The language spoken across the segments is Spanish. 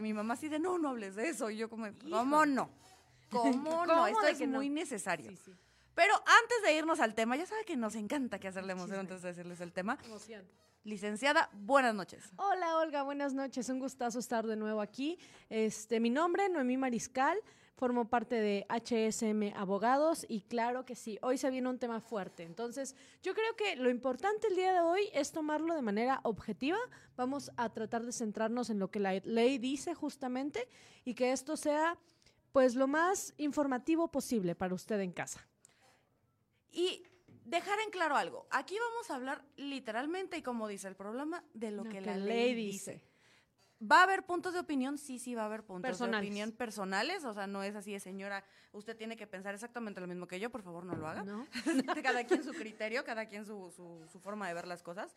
mi mamá así de, no, no hables de eso. Y yo como, ¿cómo no? ¿Cómo no? Esto es muy necesario. Pero antes de irnos al tema, ya sabe que nos encanta que hacerle emoción antes de decirles el tema. Emoción. Licenciada, buenas noches. Hola Olga, buenas noches. Un gustazo estar de nuevo aquí. Este, mi nombre, Noemí Mariscal. Formo parte de HSM Abogados y claro que sí, hoy se viene un tema fuerte. Entonces, yo creo que lo importante el día de hoy es tomarlo de manera objetiva. Vamos a tratar de centrarnos en lo que la ley dice justamente y que esto sea pues lo más informativo posible para usted en casa. Y dejar en claro algo. Aquí vamos a hablar literalmente y como dice el problema de lo, que, la ley, dice. ¿Va a haber puntos de opinión? Sí, sí, va a haber puntos de opinión personales. O sea, no es así de señora, usted tiene que pensar exactamente lo mismo que yo, por favor no lo haga. ¿No? cada quien su criterio, cada quien su, su, forma de ver las cosas.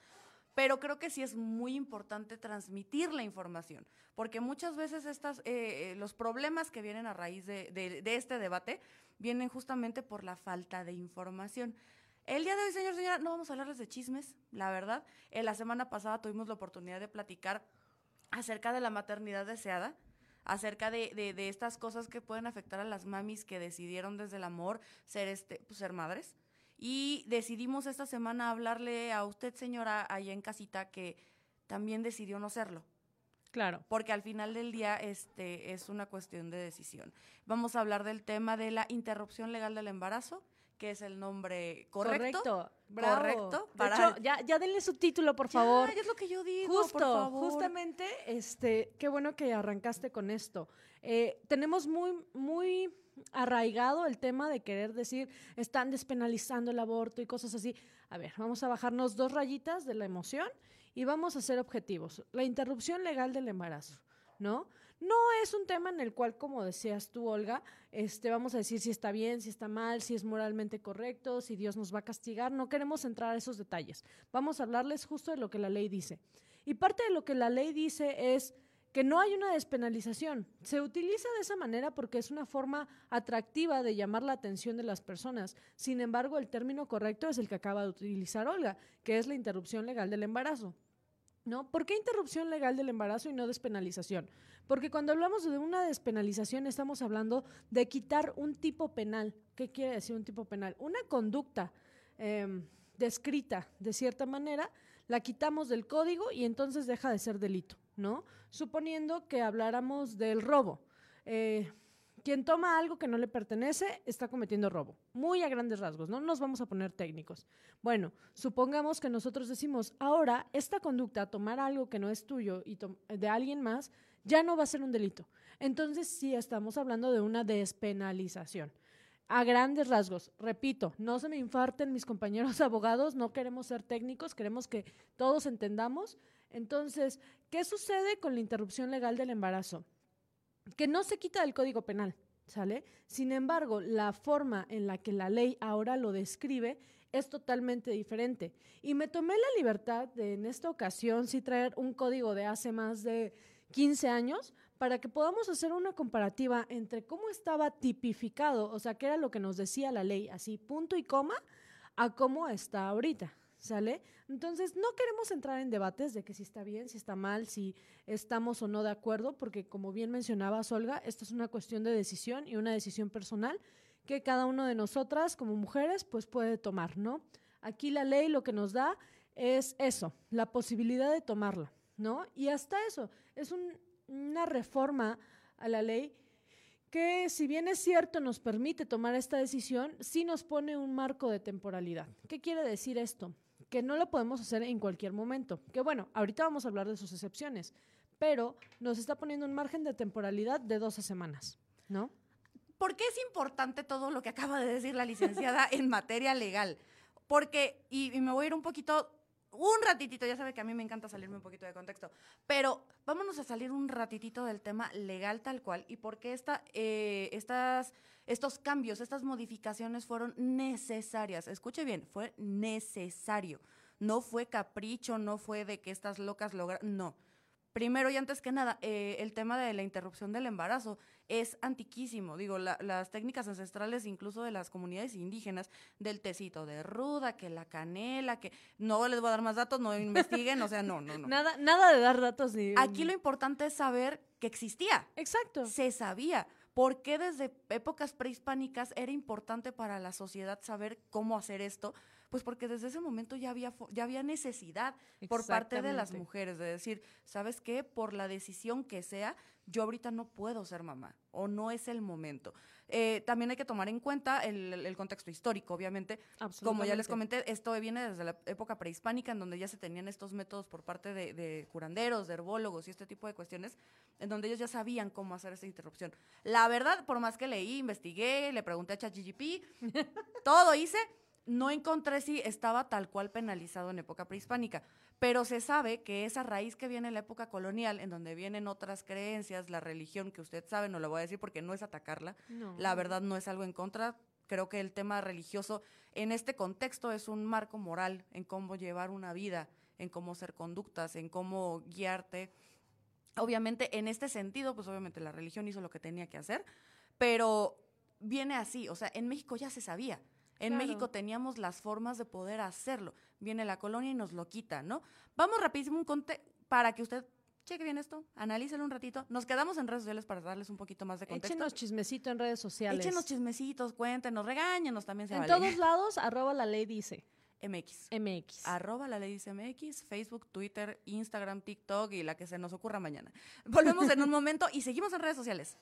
Pero creo que sí es muy importante transmitir la información, porque muchas veces estas, eh, eh, los problemas que vienen a raíz de, de, este debate vienen justamente por la falta de información. El día de hoy, señor, señora, no vamos a hablarles de chismes, la verdad. En la semana pasada tuvimos la oportunidad de platicar acerca de la maternidad deseada, acerca de, de, estas cosas que pueden afectar a las mamis que decidieron desde el amor ser, este, pues, ser madres. Y decidimos esta semana hablarle a usted, señora, allá en casita, que también decidió no serlo. Claro. Porque al final del día este, es una cuestión de decisión. Vamos a hablar del tema de la interrupción legal del embarazo que es el nombre correcto. Correcto, Correcto. De hecho, ya, ya denle su título, por favor. es lo que yo digo, Justo, por favor. justamente, este, qué bueno que arrancaste con esto. Eh, tenemos muy, muy arraigado el tema de querer decir, están despenalizando el aborto y cosas así. A ver, vamos a bajarnos dos rayitas de la emoción y vamos a ser objetivos. La interrupción legal del embarazo, ¿no? No es un tema en el cual, como decías tú, Olga, este, vamos a decir si está bien, si está mal, si es moralmente correcto, si Dios nos va a castigar. No queremos entrar a esos detalles. Vamos a hablarles justo de lo que la ley dice. Y parte de lo que la ley dice es que no hay una despenalización. Se utiliza de esa manera porque es una forma atractiva de llamar la atención de las personas. Sin embargo, el término correcto es el que acaba de utilizar Olga, que es la interrupción legal del embarazo. ¿No? ¿Por qué interrupción legal del embarazo y no despenalización? Porque cuando hablamos de una despenalización estamos hablando de quitar un tipo penal. ¿Qué quiere decir un tipo penal? Una conducta em, descrita de cierta manera, la quitamos del código y entonces deja de ser delito, ¿no? Suponiendo que habláramos del robo. Eh, quien toma algo que no le pertenece está cometiendo robo. Muy a grandes rasgos, no nos vamos a poner técnicos. Bueno, supongamos que nosotros decimos, ahora esta conducta, tomar algo que no es tuyo y de alguien más, ya no va a ser un delito. Entonces sí estamos hablando de una despenalización. A grandes rasgos, repito, no se me infarten mis compañeros abogados, no queremos ser técnicos, queremos que todos entendamos. Entonces, ¿qué sucede con la interrupción legal del embarazo? Que no se quita del Código Penal, ¿sale? Sin embargo, la forma en la que la ley ahora lo describe es totalmente diferente. Y me tomé la libertad de en esta ocasión sí traer un código de hace más de 15 años para que podamos hacer una comparativa entre cómo estaba tipificado, o sea, qué era lo que nos decía la ley, así punto y coma, a cómo está ahorita. ¿Sale? Entonces, no queremos entrar en debates de que si está bien, si está mal, si estamos o no de acuerdo, porque como bien mencionaba Olga, esto es una cuestión de decisión y una decisión personal que cada uno de nosotras como mujeres pues puede tomar, ¿no? Aquí la ley lo que nos da es eso, la posibilidad de tomarla, ¿no? Y hasta eso, es una reforma a la ley que si bien es cierto nos permite tomar esta decisión, sí nos pone un marco de temporalidad. ¿Qué quiere decir esto? Que no lo podemos hacer en cualquier momento. Que bueno, ahorita vamos a hablar de sus excepciones, pero nos está poniendo un margen de temporalidad de 12 semanas, ¿no? ¿Por qué es importante todo lo que acaba de decir la licenciada en materia legal? Porque, y, y me voy a ir un poquito un ratitito, ya sabe que a mí me encanta salirme un poquito de contexto, pero vámonos a salir un ratitito del tema legal tal cual y por qué esta, eh, estas, estos cambios, estas modificaciones fueron necesarias. Escuche bien, fue necesario. No fue capricho, no fue de que estas locas lograron, no. Primero y antes que nada, eh, el tema de la interrupción del embarazo es antiquísimo. Digo, las técnicas ancestrales, incluso de las comunidades indígenas, del tecito de ruda, que la canela, que no les voy a dar más datos, no investiguen, o sea, no, no, no. Nada, nada de dar datos ni. Aquí lo importante es saber que existía. Exacto. Se sabía. ¿Por qué desde épocas prehispánicas era importante para la sociedad saber cómo hacer esto? Pues porque desde ese momento ya había, ya había necesidad por parte de las mujeres de decir, ¿sabes qué? Por la decisión que sea, yo ahorita no puedo ser mamá o no es el momento. Eh, también hay que tomar en cuenta el, contexto histórico, obviamente. Como ya les comenté, esto viene desde la época prehispánica, en donde ya se tenían estos métodos por parte de, de, curanderos, de herbólogos y este tipo de cuestiones, en donde ellos ya sabían cómo hacer esa interrupción. La verdad, por más que leí, investigué, le pregunté a ChatGPT, todo hice, no encontré si estaba tal cual penalizado en época prehispánica, pero se sabe que esa raíz que viene en la época colonial, en donde vienen otras creencias, la religión que usted sabe, no lo voy a decir porque no es atacarla, la verdad no es algo en contra, creo que el tema religioso en este contexto es un marco moral en cómo llevar una vida, en cómo ser conductas, en cómo guiarte. Obviamente, en este sentido, pues obviamente la religión hizo lo que tenía que hacer, pero viene así, o sea, en México ya se sabía. En México teníamos las formas de poder hacerlo. Viene la colonia y nos lo quita, ¿no? Vamos rapidísimo un conte para que usted cheque bien esto, analícelo un ratito. Nos quedamos en redes sociales para darles un poquito más de contexto. Échenos chismecito en redes sociales. Échenos chismecitos, cuéntenos, regáñenos también se En todos lados, arroba la ley dice. MX. MX. Arroba la ley dice MX, Facebook, Twitter, Instagram, TikTok y la que se nos ocurra mañana. Volvemos en un momento y seguimos en redes sociales.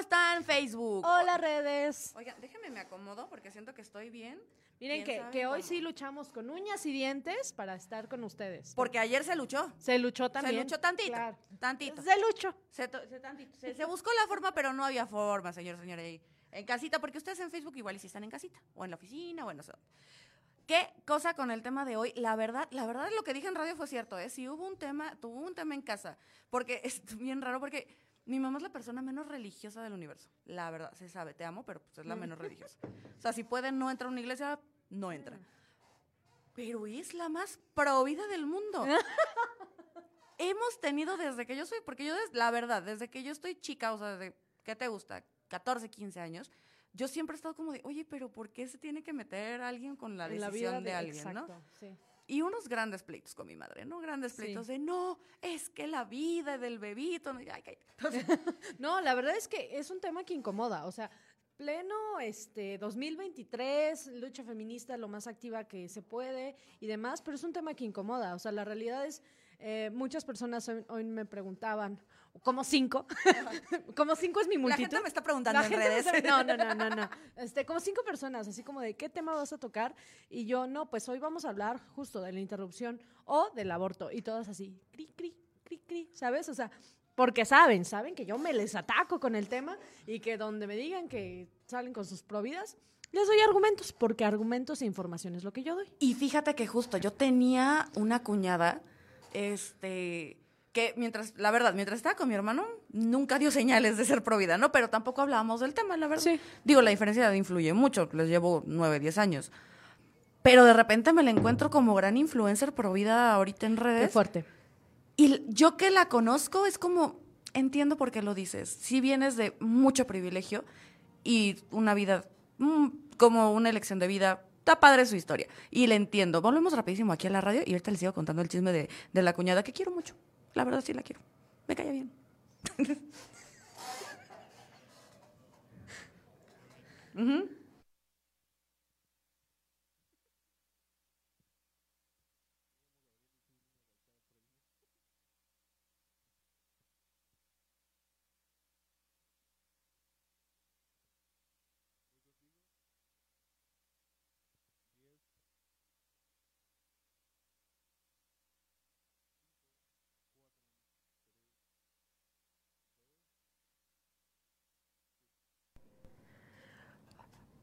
Están Facebook? Hola redes. Oigan, déjenme me acomodo porque siento que estoy bien. Miren que, hoy sí luchamos con uñas y dientes para estar con ustedes. Porque ayer se luchó. Se luchó también. Se luchó tantito. Tantito. Se luchó. Se, buscó la forma, pero no había forma, señor, señora. En casita, porque ustedes en Facebook igual y si están en casita, o en la oficina, o en ¿Qué cosa con el tema de hoy? La verdad, la verdad lo que dije en radio fue cierto, ¿eh? Si hubo un tema, tuvo un tema en casa, porque es bien raro, porque mi mamá es la persona menos religiosa del universo. La verdad, se sabe, te amo, pero pues es la menos religiosa. O sea, si puede no entrar a una iglesia, no entra. Pero es la más provida del mundo. Hemos tenido desde que yo soy, porque yo, la verdad, desde que yo estoy chica, o sea, de, ¿qué te gusta? 14, 15 años, yo siempre he estado como de, oye, pero ¿por qué se tiene que meter alguien con la decisión de, alguien, exacto, no? Sí y unos grandes pleitos con mi madre, ¿no? Grandes pleitos de, no, es que la vida del bebito, no, no, la verdad es que es un tema que incomoda, o sea, pleno este 2023, lucha feminista lo más activa que se puede y demás, pero es un tema que incomoda, o sea, la realidad es eh, muchas personas hoy, me preguntaban, como cinco, como cinco es mi multitud. La gente me está preguntando en redes. no, no, no, no, no. Este, como cinco personas, así como de, ¿qué tema vas a tocar? Y yo, no, pues hoy vamos a hablar justo de la interrupción o del aborto. Y todas así, cri, cri, cri, cri, ¿sabes? O sea, porque saben, saben que yo me les ataco con el tema y que donde me digan que salen con sus providas, les doy argumentos, porque argumentos e información es lo que yo doy. Y fíjate que justo yo tenía una cuñada este, que mientras, la verdad, mientras estaba con mi hermano, nunca dio señales de ser provida, ¿no? Pero tampoco hablábamos del tema, la verdad. Sí. Digo, la diferencia de influye mucho, les llevo nueve, diez años. Pero de repente me la encuentro como gran influencer provida ahorita en redes. Qué fuerte. Y yo que la conozco es como, entiendo por qué lo dices. Si vienes de mucho privilegio y una vida, mm, como una elección de vida está padre su historia. Y le entiendo. Volvemos rapidísimo aquí a la radio y ahorita les sigo contando el chisme de, de la cuñada que quiero mucho. La verdad sí la quiero. Me cae bien.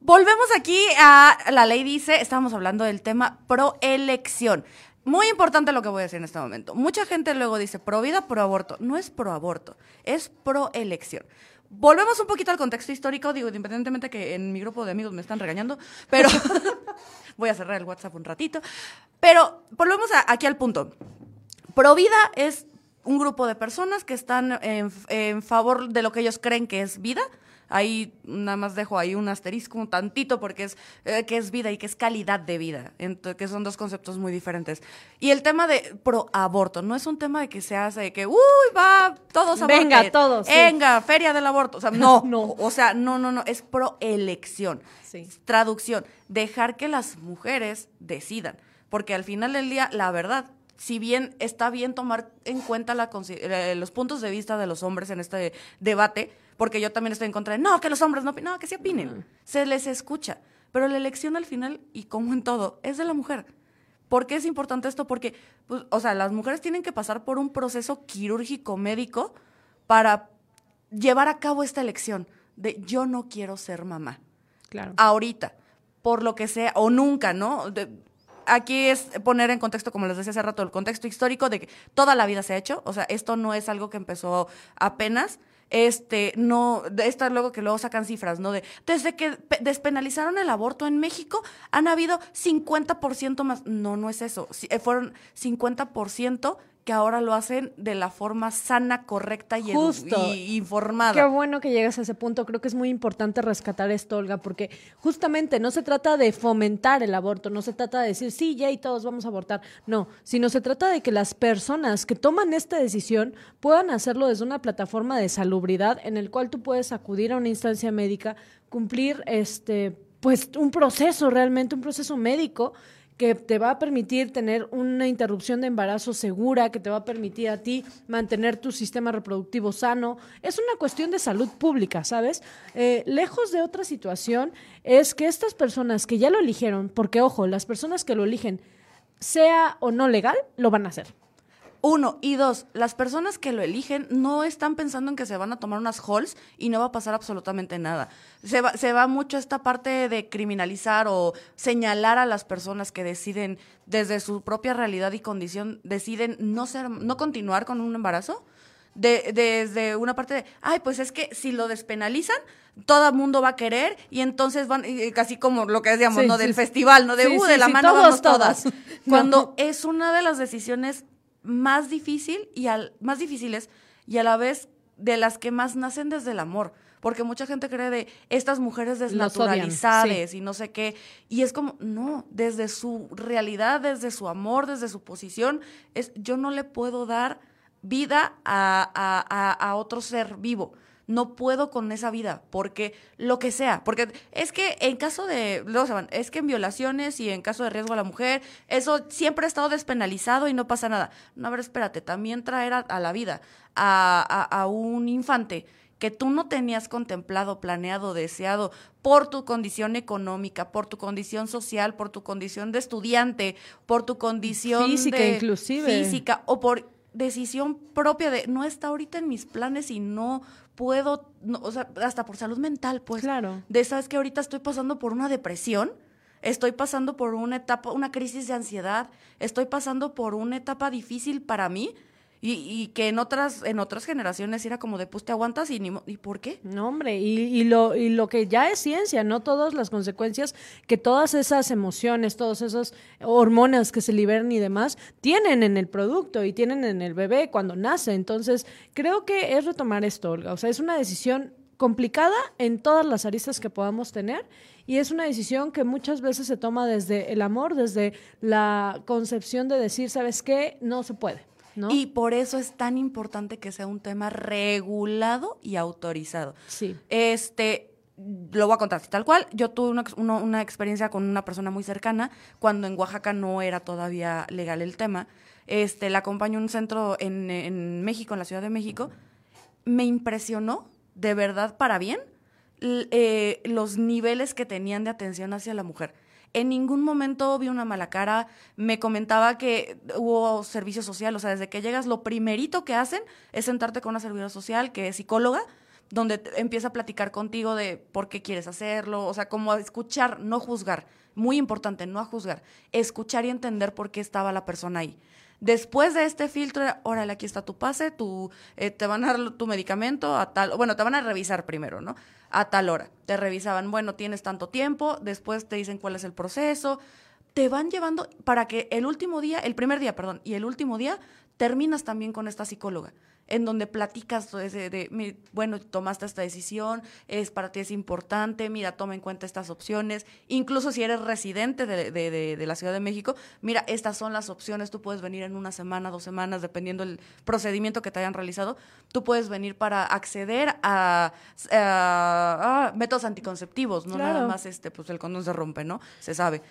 volvemos aquí a la ley dice, estábamos hablando del tema proelección. Muy importante lo que voy a decir en este momento. Mucha gente luego dice pro vida, pro aborto. No es pro aborto, es pro elección. Volvemos un poquito al contexto histórico, digo, independientemente que en mi grupo de amigos me están regañando, pero voy a cerrar el WhatsApp un ratito. Pero volvemos aquí al punto. Pro vida es un grupo de personas que están en favor de lo que ellos creen que es vida, Ahí nada más dejo ahí un asterisco un tantito porque es eh, que es vida y que es calidad de vida, que son dos conceptos muy diferentes. Y el tema de pro aborto no es un tema de que se hace de que uy, va todos a Venga, todos. Venga, feria del aborto, o sea, no, no. O sea, no, no, no, es pro elección. Traducción, dejar que las mujeres decidan, porque al final del día la verdad si bien está bien tomar en cuenta la, eh, los puntos de vista de los hombres en este debate, porque yo también estoy en contra de, no, que los hombres no opinen, no, que se opinen, se les escucha, pero la elección al final, y como en todo, es de la mujer. ¿Por qué es importante esto? Porque, pues, o sea, las mujeres tienen que pasar por un proceso quirúrgico médico para llevar a cabo esta elección de yo no quiero ser mamá. Claro. Ahorita, por lo que sea, o nunca, ¿no? aquí es poner en contexto, como les decía hace rato, el contexto histórico de que toda la vida se ha hecho. O sea, esto no es algo que empezó apenas. Este, no, esta luego que luego sacan cifras, ¿no? De, desde que despenalizaron el aborto en México, han habido 50% más. No, no es eso. Eh, fueron 50% que ahora lo hacen de la forma sana, correcta y, informada. Qué bueno que llegas a ese punto. Creo que es muy importante rescatar esto, Olga, porque justamente no se trata de fomentar el aborto, no se trata de decir, sí, ya y todos vamos a abortar. No, sino se trata de que las personas que toman esta decisión puedan hacerlo desde una plataforma de salubridad en el cual tú puedes acudir a una instancia médica, cumplir este pues un proceso realmente, un proceso médico que te va a permitir tener una interrupción de embarazo segura, que te va a permitir a ti mantener tu sistema reproductivo sano. Es una cuestión de salud pública, ¿sabes? Eh, lejos de otra situación es que estas personas que ya lo eligieron, porque ojo, las personas que lo eligen, sea o no legal, lo van a hacer. Uno. Y dos, las personas que lo eligen no están pensando en que se van a tomar unas halls y no va a pasar absolutamente nada. Se va, se va mucho esta parte de criminalizar o señalar a las personas que deciden desde su propia realidad y condición, deciden no, ser, no continuar con un embarazo. De, desde una parte de, ay, pues es que si lo despenalizan, todo el mundo va a querer y entonces van, casi como lo que decíamos, ¿no? Del festival, ¿no? De, uh, de la mano vamos todas. Cuando es una de las decisiones más difícil y al, más difíciles y a la vez de las que más nacen desde el amor. Porque mucha gente cree de estas mujeres desnaturalizadas y no sé qué. Y es como, no, desde su realidad, desde su amor, desde su posición, es yo no le puedo dar vida a, a, a otro ser vivo no puedo con esa vida, porque lo que sea, porque es que en caso de, luego se van, es que en violaciones y en caso de riesgo a la mujer, eso siempre ha estado despenalizado y no pasa nada. No, a ver, espérate, también traer a, la vida a, a, un infante que tú no tenías contemplado, planeado, deseado por tu condición económica, por tu condición social, por tu condición de estudiante, por tu condición física inclusive física o por decisión propia de no está ahorita en mis planes y no puedo, o sea, hasta por salud mental, pues. Claro. De, sabes que ahorita estoy pasando por una depresión, estoy pasando por una etapa, una crisis de ansiedad, estoy pasando por una etapa difícil para mí y, y, que en otras, en otras generaciones era como de, pues te aguantas y ni, ¿y por qué? No, hombre, y, y, lo, y lo que ya es ciencia, no todas las consecuencias que todas esas emociones, todas esas hormonas que se liberan y demás, tienen en el producto y tienen en el bebé cuando nace. Entonces, creo que es retomar esto, Olga. O sea, es una decisión complicada en todas las aristas que podamos tener y es una decisión que muchas veces se toma desde el amor, desde la concepción de decir, ¿sabes qué? No se puede. Y por eso es tan importante que sea un tema regulado y autorizado. Sí. Este, lo voy a contar tal cual. Yo tuve una, experiencia con una persona muy cercana cuando en Oaxaca no era todavía legal el tema. Este, la acompañó a un centro en, en México, en la Ciudad de México. Me impresionó, de verdad, para bien, eh, los niveles que tenían de atención hacia la mujer en ningún momento vi una mala cara. Me comentaba que hubo servicio social, o sea, desde que llegas, lo primerito que hacen es sentarte con una servidora social que es psicóloga donde empieza a platicar contigo de por qué quieres hacerlo, o sea, como escuchar, no juzgar. Muy importante, no a juzgar. Escuchar y entender por qué estaba la persona ahí. Después de este filtro, órale, aquí está tu pase, tu, eh, te van a dar tu medicamento a tal, bueno, te van a revisar primero, ¿no? A tal hora. Te revisaban, bueno, tienes tanto tiempo, después te dicen cuál es el proceso, te van llevando para que el último día, el primer día, perdón, y el último día terminas también con esta psicóloga en donde platicas de, de, bueno, tomaste esta decisión, es para ti es importante, mira, toma en cuenta estas opciones, incluso si eres residente de, de, la Ciudad de México, mira, estas son las opciones, tú puedes venir en una semana, dos semanas, dependiendo del procedimiento que te hayan realizado, tú puedes venir para acceder a, métodos anticonceptivos, no nada más este, pues el condón se rompe, ¿no? Se sabe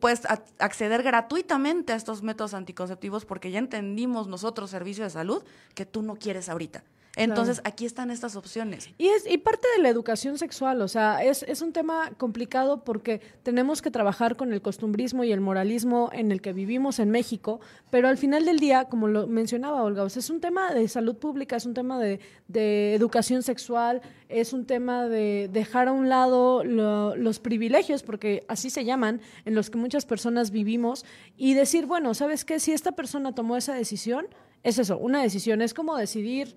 puedes acceder gratuitamente a estos métodos anticonceptivos porque ya entendimos nosotros, servicio de salud, que tú no quieres ahorita. Entonces, aquí están estas opciones. Y es y parte de la educación sexual, o sea, es, es un tema complicado porque tenemos que trabajar con el costumbrismo y el moralismo en el que vivimos en México, pero al final del día, como lo mencionaba Olga, o sea, es un tema de salud pública, es un tema de, de educación sexual, es un tema de dejar a un lado los privilegios, porque así se llaman, en los que muchas personas vivimos, y decir, bueno, ¿sabes qué? Si esta persona tomó esa decisión, es eso, una decisión, es como decidir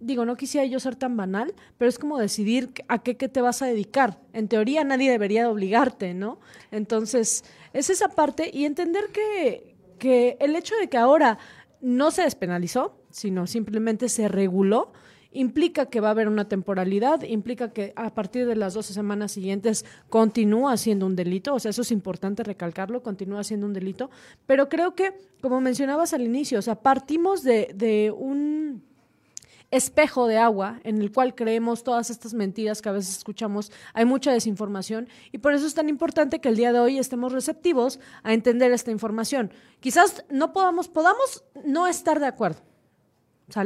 digo, no quisiera yo ser tan banal, pero es como decidir a qué, te vas a dedicar. En teoría nadie debería obligarte, ¿no? Entonces, es esa parte y entender que, que el hecho de que ahora no se despenalizó, sino simplemente se reguló, implica que va a haber una temporalidad, implica que a partir de las 12 semanas siguientes continúa siendo un delito, o sea, eso es importante recalcarlo, continúa siendo un delito, pero creo que, como mencionabas al inicio, o sea, partimos de, de un espejo de agua en el cual creemos todas estas mentiras que a veces escuchamos. Hay mucha desinformación y por eso es tan importante que el día de hoy estemos receptivos a entender esta información. Quizás no podamos, podamos no estar de acuerdo.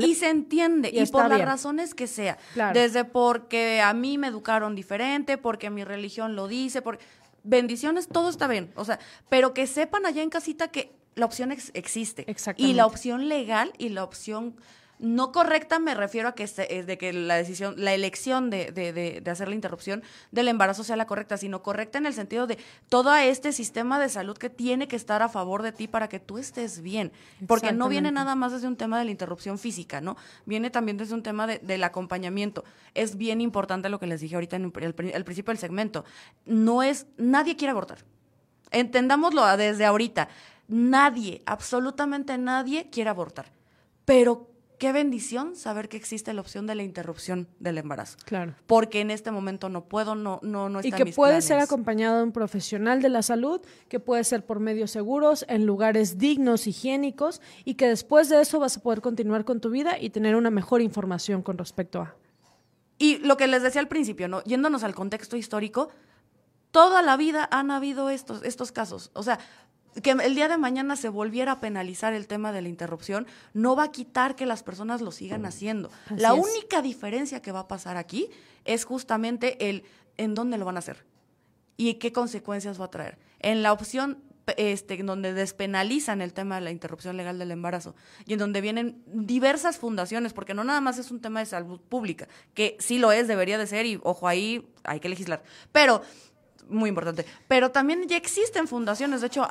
Y se entiende, y, por las razones que sea. Desde porque a mí me educaron diferente, porque mi religión lo dice, por bendiciones, todo está bien. O sea, pero que sepan allá en casita que la opción existe. Y la opción legal y la opción no correcta me refiero a que, es de que la decisión, la elección de, de, de, hacer la interrupción del embarazo sea la correcta, sino correcta en el sentido de todo este sistema de salud que tiene que estar a favor de ti para que tú estés bien. Porque no viene nada más desde un tema de la interrupción física, ¿no? Viene también desde un tema del acompañamiento. Es bien importante lo que les dije ahorita en el, principio del segmento. No es, nadie quiere abortar. Entendámoslo desde ahorita. Nadie, absolutamente nadie quiere abortar. Pero qué bendición saber que existe la opción de la interrupción del embarazo. Claro. Porque en este momento no puedo, no, no, no está Y que puede ser acompañado de un profesional de la salud, que puede ser por medios seguros, en lugares dignos, higiénicos, y que después de eso vas a poder continuar con tu vida y tener una mejor información con respecto a. Y lo que les decía al principio, ¿no? Yéndonos al contexto histórico, toda la vida han habido estos, estos casos. O sea, que el día de mañana se volviera a penalizar el tema de la interrupción, no va a quitar que las personas lo sigan haciendo. la única diferencia que va a pasar aquí es justamente el en dónde lo van a hacer y qué consecuencias va a traer. En la opción este, en donde despenalizan el tema de la interrupción legal del embarazo y en donde vienen diversas fundaciones, porque no nada más es un tema de salud pública, que sí lo es, debería de ser y ojo ahí, hay que legislar. Pero muy importante. Pero también ya existen fundaciones. De hecho,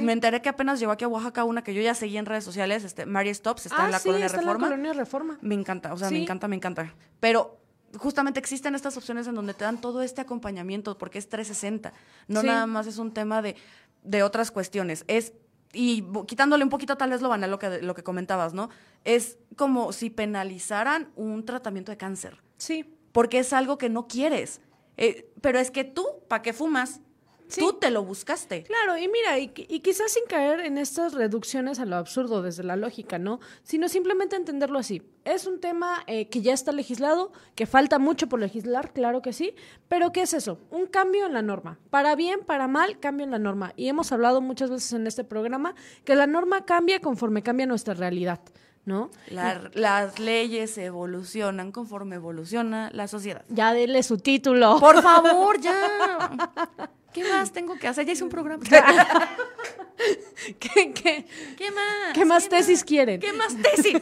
me enteré que apenas llegó aquí a Oaxaca una que yo ya seguí en redes sociales, este, Mary Stops, está en la Colonia Reforma. En la Colonia Reforma. Me encanta, o sea, me encanta, me encanta. Pero justamente existen estas opciones en donde te dan todo este acompañamiento, porque es 360. No nada más es un tema de, de otras cuestiones. Es y quitándole un poquito tal vez lo banal lo que, lo que comentabas, ¿no? Es como si penalizaran un tratamiento de cáncer. Sí. Porque es algo que no quieres. Eh, pero es que tú, ¿para qué fumas? Tú te lo buscaste. Claro, y mira, y, quizás sin caer en estas reducciones a lo absurdo desde la lógica, ¿no? Sino simplemente entenderlo así. Es un tema eh, que ya está legislado, que falta mucho por legislar, claro que sí, pero ¿qué es eso? Un cambio en la norma. Para bien, para mal, cambio en la norma. Y hemos hablado muchas veces en este programa que la norma cambia conforme cambia nuestra realidad. ¿No? las leyes evolucionan conforme evoluciona la sociedad. Ya dele su título. Por favor, ya. ¿Qué más tengo que hacer? Ya hice un programa. ¿Qué, qué, ¿Qué más? ¿Qué más tesis quieren? ¿Qué más tesis?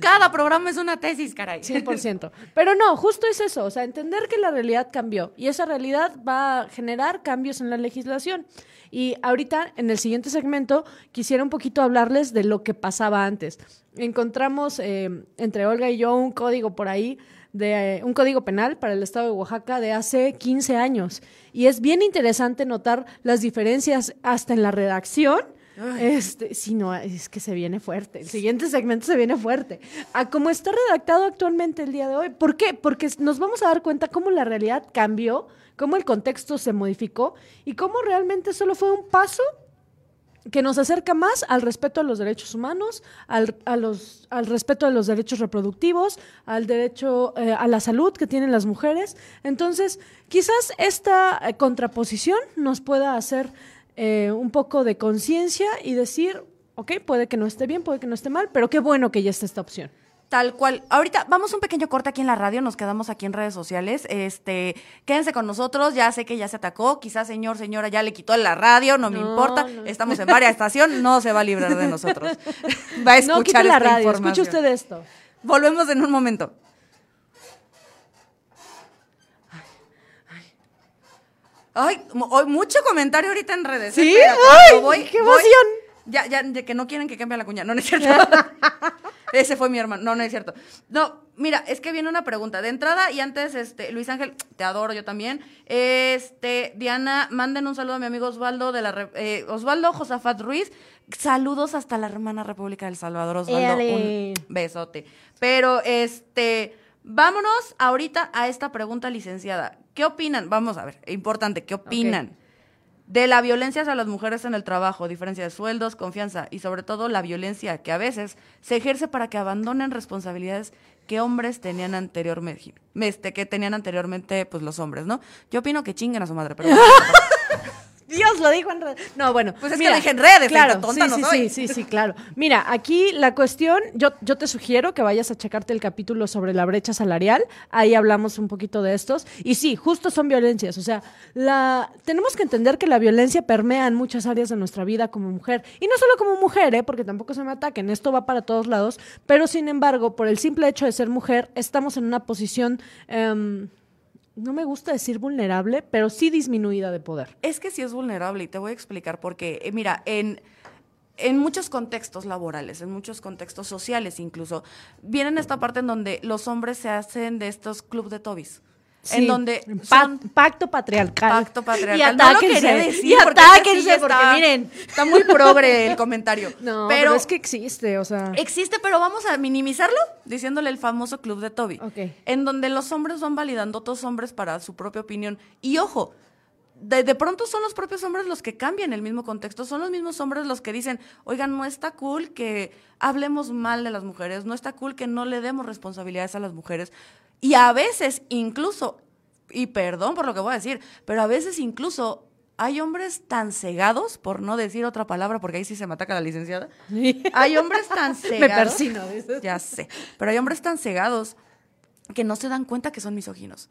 Cada programa es una tesis, caray. 100%. Pero no, justo es eso, o sea, entender que la realidad cambió y esa realidad va a generar cambios en la legislación. Y ahorita, en el siguiente segmento, quisiera un poquito hablarles de lo que pasaba antes. Encontramos eh, entre Olga y yo un código por ahí de un código penal para el estado de Oaxaca de hace 15 años. Y es bien interesante notar las diferencias hasta en la redacción. Este, si no, es que se viene fuerte. El siguiente segmento se viene fuerte. A cómo está redactado actualmente el día de hoy. ¿Por qué? Porque nos vamos a dar cuenta cómo la realidad cambió, cómo el contexto se modificó y cómo realmente solo fue un paso que nos acerca más al respeto a los derechos humanos, al, a los, al respeto a los derechos reproductivos, al derecho eh, a la salud que tienen las mujeres. Entonces, quizás esta eh, contraposición nos pueda hacer eh, un poco de conciencia y decir, ok, puede que no esté bien, puede que no esté mal, pero qué bueno que ya está esta opción. Tal cual. Ahorita vamos un pequeño corte aquí en la radio, nos quedamos aquí en redes sociales. Este, quédense con nosotros, ya sé que ya se atacó, quizás señor, señora ya le quitó la radio, no, me importa. Estamos en varias estaciones, no se va a librar de nosotros. Va a escuchar no, la radio, escuche usted esto. Volvemos en un momento. Ay, mucho comentario ahorita en redes. ¿eh? ¿Sí? ¡Ay, qué emoción! ya, ya, de que no quieren que cambie la cuña. No, no es cierto. Ese fue mi hermano. No, no es cierto. No, mira, es que viene una pregunta. De entrada, y antes, este, Luis Ángel, te adoro yo también. Este, Diana, manden un saludo a mi amigo Osvaldo de la eh, Osvaldo Josafat Ruiz. Saludos hasta la hermana República del Salvador, Osvaldo. Un besote. Pero, este, vámonos ahorita a esta pregunta, licenciada. ¿Qué opinan? Vamos a ver, importante, ¿qué opinan? de la violencia hacia las mujeres en el trabajo, diferencia de sueldos, confianza y sobre todo la violencia que a veces se ejerce para que abandonen responsabilidades que hombres tenían anteriormente, este, que tenían anteriormente pues los hombres, ¿no? Yo opino que chinguen a su madre, pero Dios lo dijo en redes. No, bueno. Pues es que dije en redes, claro, tonta sí, sí, sí, sí, claro. Mira, aquí la cuestión, yo, yo te sugiero que vayas a checarte el capítulo sobre la brecha salarial. Ahí hablamos un poquito de estos. Y sí, justo son violencias. O sea, la, tenemos que entender que la violencia permea en muchas áreas de nuestra vida como mujer. Y no solo como mujer, ¿eh? porque tampoco se me ataquen. Esto va para todos lados. Pero sin embargo, por el simple hecho de ser mujer, estamos en una posición. Em, no me gusta decir vulnerable, pero sí disminuida de poder. Es que sí es vulnerable y te voy a explicar por qué. Eh, mira, en, en muchos contextos laborales, en muchos contextos sociales incluso, vienen esta parte en donde los hombres se hacen de estos club de tobis en donde pacto patriarcal. Pacto patriarcal. Y no lo decir y atáquense porque, miren, está muy progre el comentario. No, pero, es que existe, o sea. Existe, pero vamos a minimizarlo diciéndole el famoso club de Toby. En donde los hombres van validando a otros hombres para su propia opinión. Y ojo, de, de, pronto son los propios hombres los que cambian el mismo contexto, son los mismos hombres los que dicen, oigan, no está cool que hablemos mal de las mujeres, no está cool que no le demos responsabilidades a las mujeres, y a veces incluso, y perdón por lo que voy a decir, pero a veces incluso hay hombres tan cegados, por no decir otra palabra, porque ahí sí se me ataca la licenciada. Hay hombres tan cegados. me persino, Ya sé. Pero hay hombres tan cegados que no se dan cuenta que son misóginos.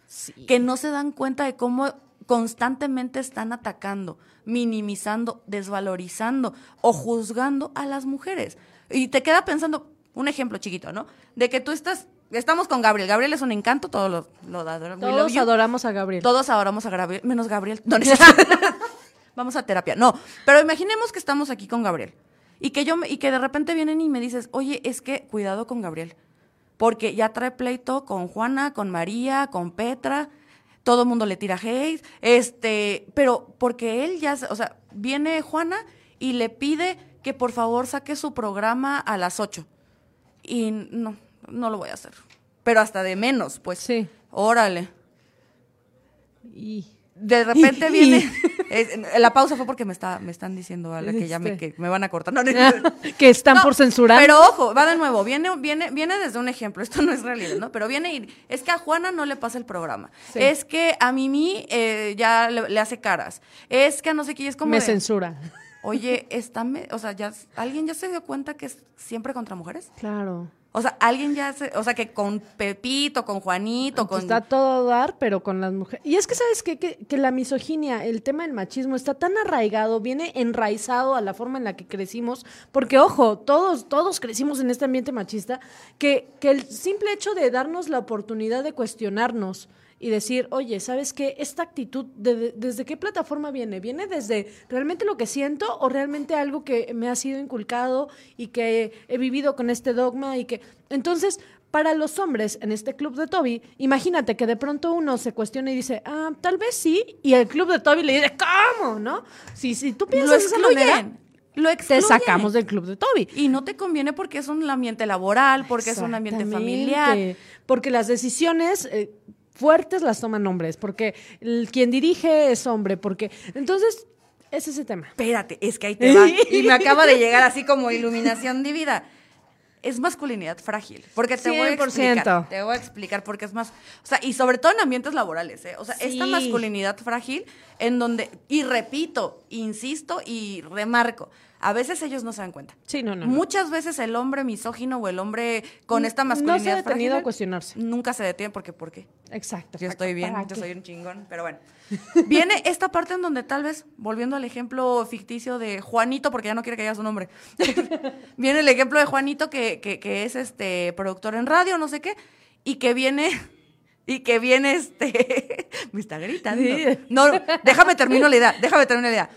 Que no se dan cuenta de cómo constantemente están atacando, minimizando, desvalorizando o juzgando a las mujeres. Y te queda pensando, un ejemplo chiquito, ¿no? De que tú estás estamos con Gabriel. Gabriel es un encanto, todos lo, lo Todos adoramos a Gabriel. Todos adoramos a Gabriel, menos Gabriel. Vamos a terapia. No, pero imaginemos que estamos aquí con Gabriel y que yo y que de repente vienen y me dices, "Oye, es que cuidado con Gabriel." Porque ya trae pleito con Juana, con María, con Petra. Todo el mundo le tira hate, este, pero porque él ya, o sea, viene Juana y le pide que por favor saque su programa a las 8. Y no, no lo voy a hacer. Pero hasta de menos, pues. Sí. Órale. Y de repente viene. la pausa fue porque me está, me están diciendo a la que ya me, este. que me van a cortar. No, que están por censurar. Pero ojo, va de nuevo, viene, viene, viene desde un ejemplo, esto no es realidad, ¿no? Pero viene y es que a Juana no le pasa el programa. Es que a Mimi eh, ya le, hace caras. Es que a no sé qué es como. Me censura. Oye, está, o sea, ya, ¿alguien ya se dio cuenta que es siempre contra mujeres? Claro. O sea, alguien ya se, o sea, que con Pepito, con Juanito, con... Está todo dar, pero con las mujeres. Y es que, ¿sabes qué? Que, que, la misoginia, el tema del machismo, está tan arraigado, viene enraizado a la forma en la que crecimos, porque, ojo, todos, todos crecimos en este ambiente machista, que, que el simple hecho de darnos la oportunidad de cuestionarnos, y decir, oye, ¿sabes qué? Esta actitud, ¿desde qué plataforma viene? ¿Viene desde realmente lo que siento o realmente algo que me ha sido inculcado y que he vivido con este dogma y que... Entonces, para los hombres en este club de Toby, imagínate que de pronto uno se cuestiona y dice, ah, tal vez sí, y el club de Toby le dice, ¿cómo? ¿No? Si, si tú piensas de esa manera, lo te sacamos del club de Toby. Y no te conviene porque es un ambiente laboral, porque es un ambiente familiar. Porque las decisiones... Eh, fuertes las toman hombres, porque el, quien dirige es hombre, porque entonces es ese tema. Espérate, es que ahí te va. y me acaba de llegar así como iluminación divina. Es masculinidad frágil, porque te voy a explicar, te voy a explicar porque es más, o sea, y sobre todo en ambientes laborales, ¿eh? o sea, esta masculinidad frágil en donde y repito, insisto y remarco, a veces ellos no se dan cuenta. Sí, no, no. Muchas veces el hombre misógino o el hombre con esta masculinidad. No se ha detenido a cuestionarse. Nunca se detiene porque, ¿por qué? Exacto. Yo estoy bien, yo soy un chingón, pero bueno. Viene esta parte en donde tal vez, volviendo al ejemplo ficticio de Juanito, porque ya no quiere que haya su nombre. viene el ejemplo de Juanito, que, que, que es este productor en radio, no sé qué, y que viene y que viene este me está gritando. No, déjame termino la idea, déjame terminar la idea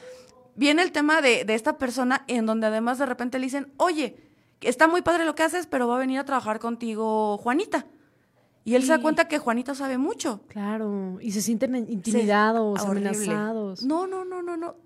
viene el tema de, esta persona en donde además de repente le dicen, oye, está muy padre lo que haces, pero va a venir a trabajar contigo Juanita. Y él se da cuenta que Juanita sabe mucho. Claro, y se sienten intimidados, amenazados. No, no, no, no, no.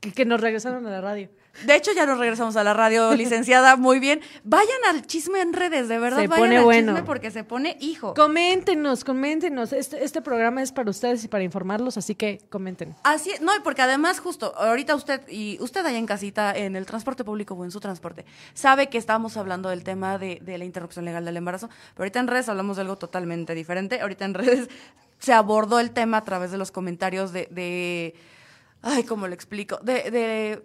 que nos regresaron a la radio. De hecho, ya nos regresamos a la radio, licenciada. Muy bien. Vayan al chisme en redes, de verdad. Se vayan pone al bueno. chisme porque se pone hijo. Coméntenos, coméntenos. Este, este programa es para ustedes y para informarlos, así que comenten. Así, no, porque además, justo, ahorita usted y usted allá en casita, en el transporte público o en su transporte, sabe que estamos hablando del tema de, la interrupción legal del embarazo, pero ahorita en redes hablamos de algo totalmente diferente. Ahorita en redes se abordó el tema a través de los comentarios de, de ay, ¿cómo lo explico? De, de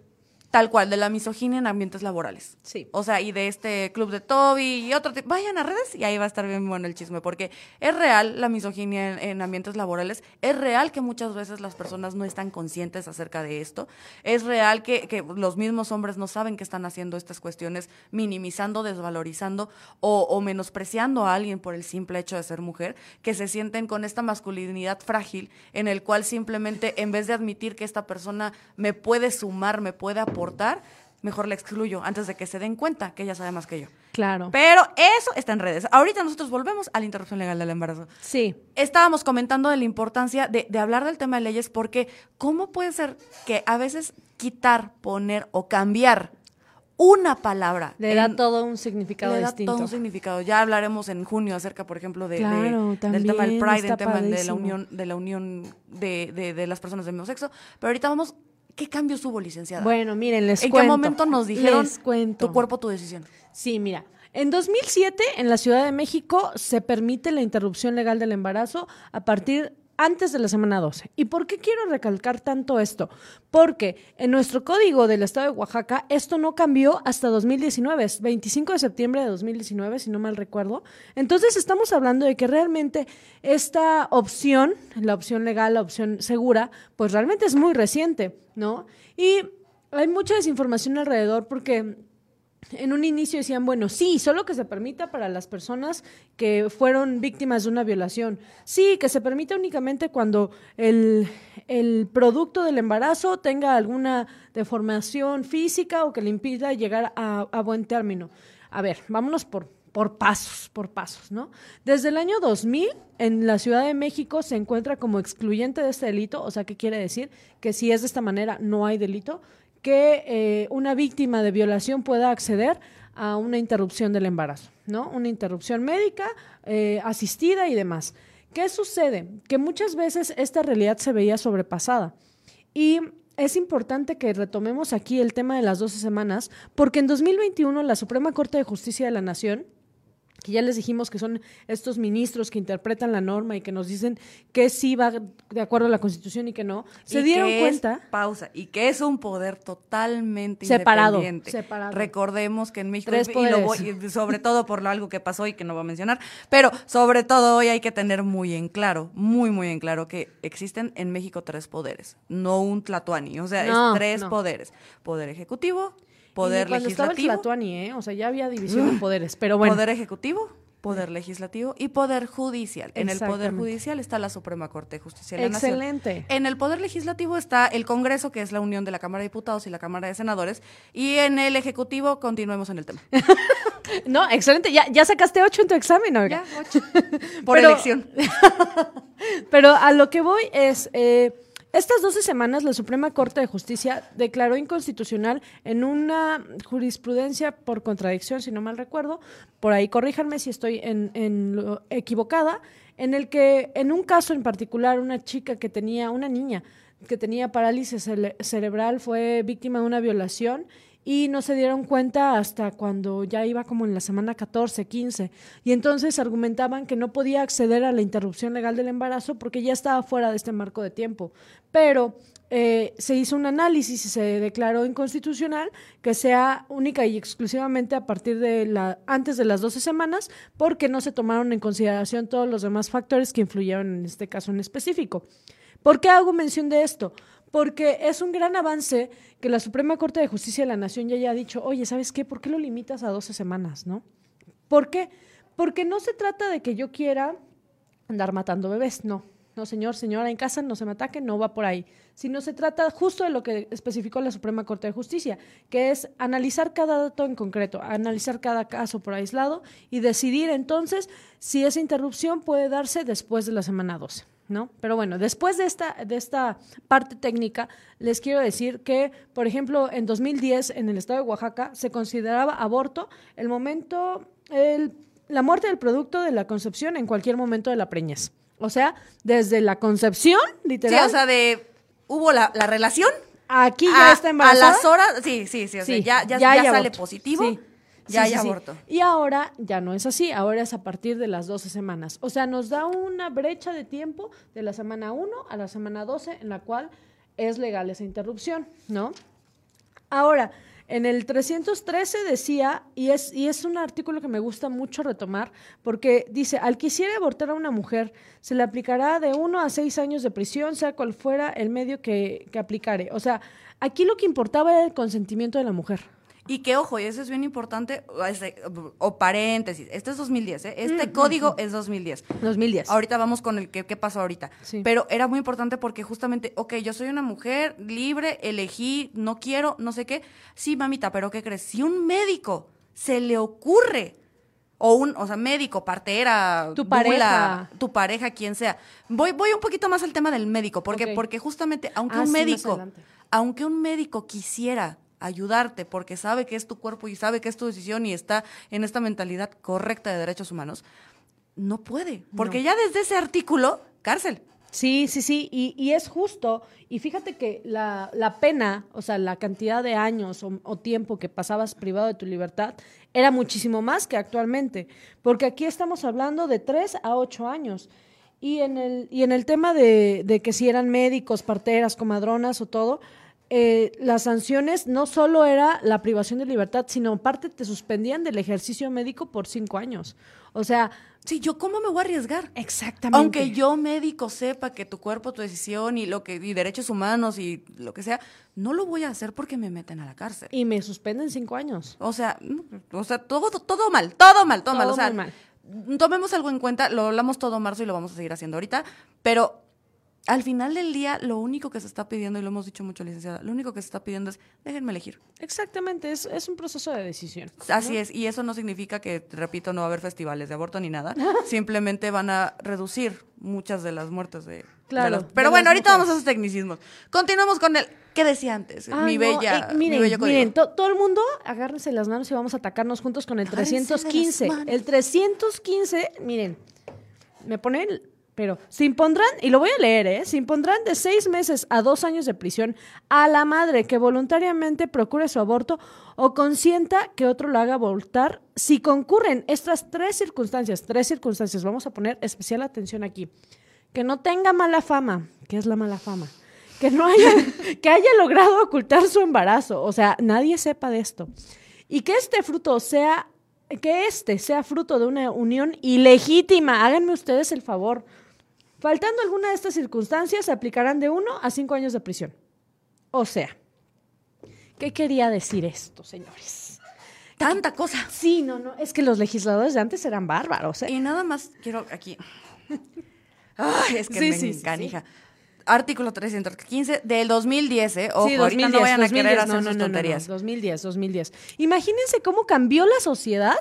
Tal cual, de la misoginia en ambientes laborales. Sí. O sea, y de este club de Toby y otro tipo. Vayan a redes y ahí va a estar bien bueno el chisme, porque es real la misoginia en, ambientes laborales. Es real que muchas veces las personas no están conscientes acerca de esto. Es real que, que los mismos hombres no saben que están haciendo estas cuestiones, minimizando, desvalorizando o, o menospreciando a alguien por el simple hecho de ser mujer, que se sienten con esta masculinidad frágil en el cual simplemente en vez de admitir que esta persona me puede sumar, me puede aportar, mejor la excluyo antes de que se den cuenta que ella sabe más que yo. Claro. Pero eso está en redes. Ahorita nosotros volvemos a la interrupción legal del embarazo. Sí. Estábamos comentando de la importancia de, hablar del tema de leyes porque ¿cómo puede ser que a veces quitar, poner o cambiar una palabra. Le da todo un significado le da todo un significado. Ya hablaremos en junio acerca, por ejemplo, de, del tema del Pride, del tema de la unión, de la unión de, de, las personas del mismo sexo. Pero ahorita vamos ¿Qué cambios hubo, licenciada? Bueno, miren, les cuento. ¿En qué momento nos dijeron tu cuerpo, tu decisión? Sí, mira. En 2007, en la Ciudad de México, se permite la interrupción legal del embarazo a partir antes de la semana 12. ¿Y por qué quiero recalcar tanto esto? Porque en nuestro código del estado de Oaxaca esto no cambió hasta 2019, 25 de septiembre de 2019, si no mal recuerdo. Entonces estamos hablando de que realmente esta opción, la opción legal, la opción segura, pues realmente es muy reciente, ¿no? Y hay mucha desinformación alrededor porque en un inicio decían, bueno, sí, solo que se permita para las personas que fueron víctimas de una violación. Sí, que se permita únicamente cuando el, producto del embarazo tenga alguna deformación física o que le impida llegar a, buen término. A ver, vámonos por, por pasos, por pasos, ¿no? Desde el año 2000, en la Ciudad de México se encuentra como excluyente de este delito, o sea, ¿qué quiere decir? Que si es de esta manera no hay delito que eh, una víctima de violación pueda acceder a una interrupción del embarazo, ¿no? Una interrupción médica, eh, asistida y demás. ¿Qué sucede? Que muchas veces esta realidad se veía sobrepasada. Y es importante que retomemos aquí el tema de las 12 semanas, porque en 2021 la Suprema Corte de Justicia de la Nación que ya les dijimos que son estos ministros que interpretan la norma y que nos dicen que sí va de acuerdo a la Constitución y que no, se dieron cuenta. pausa, y que es un poder totalmente separado, independiente. Separado. Recordemos que en México, y, sobre todo por algo que pasó y que no voy a mencionar, pero sobre todo hoy hay que tener muy en claro, muy, muy en claro que existen en México tres poderes, no un tlatuani, o sea, es tres poderes: poder ejecutivo, poder cuando legislativo. Estaba el ¿eh? O sea, ya había división de poderes, pero bueno. Poder ejecutivo, poder legislativo y poder judicial. En el poder judicial está la Suprema Corte de Justicia de la Nación. Excelente. En el poder legislativo está el Congreso, que es la unión de la Cámara de Diputados y la Cámara de Senadores, y en el ejecutivo continuemos en el tema. no, excelente. Ya, ya sacaste ocho en tu examen, ¿no? Ya, ocho. Por elección. pero a lo que voy es eh, estas 12 semanas la Suprema Corte de Justicia declaró inconstitucional en una jurisprudencia por contradicción, si no mal recuerdo, por ahí corríjanme si estoy en, lo equivocada, en el que en un caso en particular una chica que tenía, una niña que tenía parálisis cerebral fue víctima de una violación y no se dieron cuenta hasta cuando ya iba como en la semana 14, 15. Y entonces argumentaban que no podía acceder a la interrupción legal del embarazo porque ya estaba fuera de este marco de tiempo. Pero eh, se hizo un análisis y se declaró inconstitucional que sea única y exclusivamente a partir de la antes de las 12 semanas porque no se tomaron en consideración todos los demás factores que influyeron en este caso en específico. ¿Por qué hago mención de esto? Porque es un gran avance que la Suprema Corte de Justicia de la Nación ya haya dicho, oye, ¿sabes qué? ¿Por qué lo limitas a 12 semanas, no? ¿Por qué? Porque no se trata de que yo quiera andar matando bebés, no. No, señor, señora, en casa no se me ataque, no va por ahí. Sino se trata justo de lo que especificó la Suprema Corte de Justicia, que es analizar cada dato en concreto, analizar cada caso por aislado y decidir entonces si esa interrupción puede darse después de la semana 12. ¿No? Pero bueno, después de esta, de esta parte técnica, les quiero decir que, por ejemplo, en 2010, en el estado de Oaxaca, se consideraba aborto el momento, el, la muerte del producto de la concepción en cualquier momento de la preñez. O sea, desde la concepción, literal. Sí, o sea, de, hubo la, relación. Aquí ya está embarazada. A las horas, sí, sí, sí, o sea, ya, ya, ya, sale positivo. Sí ya hay aborto. Y ahora ya no es así, ahora es a partir de las 12 semanas. O sea, nos da una brecha de tiempo de la semana 1 a la semana 12 en la cual es legal esa interrupción, ¿no? Ahora, en el 313 decía, y es, y es un artículo que me gusta mucho retomar, porque dice, al quisiera abortar a una mujer, se le aplicará de 1 a 6 años de prisión, sea cual fuera el medio que, que aplicare. O sea, aquí lo que importaba era el consentimiento de la mujer. Y que, ojo, y eso es bien importante, o paréntesis, este es 2010, ¿eh? este código es 2010. 2010. Ahorita vamos con el que pasó ahorita. Pero era muy importante porque justamente, ok, yo soy una mujer libre, elegí, no quiero, no sé qué. Sí, mamita, pero ¿qué crees? Si un médico se le ocurre o un, o sea, médico, partera, tu pareja, tu pareja, quien sea. Voy, voy un poquito más al tema del médico, porque, porque justamente, aunque ah, un médico, aunque un médico quisiera ayudarte porque sabe que es tu cuerpo y sabe que es tu decisión y está en esta mentalidad correcta de derechos humanos, no puede, porque ya desde ese artículo, cárcel. Sí, sí, sí, y, es justo. Y fíjate que la, pena, o sea, la cantidad de años o, tiempo que pasabas privado de tu libertad era muchísimo más que actualmente, porque aquí estamos hablando de tres a ocho años. Y en el, y en el tema de, de que si eran médicos, parteras, comadronas o todo, eh, las sanciones no solo era la privación de libertad, sino aparte te suspendían del ejercicio médico por cinco años. O sea... Sí, yo cómo me voy a arriesgar. Exactamente. Aunque yo médico sepa que tu cuerpo, tu decisión y lo que y derechos humanos y lo que sea, no lo voy a hacer porque me meten a la cárcel. Y me suspenden cinco años. O sea, o sea, todo, todo mal, todo mal, todo, mal. O sea, mal. tomemos algo en cuenta, lo hablamos todo marzo y lo vamos a seguir haciendo ahorita, pero al final del día, lo único que se está pidiendo, y lo hemos dicho mucho, licenciada, lo único que se está pidiendo es déjenme elegir. Exactamente, es, es un proceso de decisión. Así es, y eso no significa que, repito, no va a haber festivales de aborto ni nada. Simplemente van a reducir muchas de las muertes de. Claro. Pero bueno, ahorita vamos a esos tecnicismos. Continuamos con el. ¿Qué decía antes? mi bella. miren, miren todo el mundo, agárrense las manos y vamos a atacarnos juntos con el 315. El 315, miren, me ponen pero se impondrán, y lo voy a leer, ¿eh? Se impondrán de seis meses a dos años de prisión a la madre que voluntariamente procure su aborto o consienta que otro lo haga abortar si concurren estas tres circunstancias, tres circunstancias, vamos a poner especial atención aquí, que no tenga mala fama, ¿qué es la mala fama? Que no haya, que haya logrado ocultar su embarazo, o sea, nadie sepa de esto. Y que este fruto sea, que este sea fruto de una unión ilegítima, háganme ustedes el favor Faltando alguna de estas circunstancias, se aplicarán de uno a cinco años de prisión. O sea, ¿qué quería decir esto, señores? Tanta cosa. Sí, no, no, es que los legisladores de antes eran bárbaros. ¿eh? Y nada más quiero aquí. Ay, es que me sí, encanija. Artículo 315 del 2010, ¿eh? Ojo, sí, 2010, ahorita no vayan a querer hacer no, sus tonterías. 2010, 2010. Imagínense cómo cambió la sociedad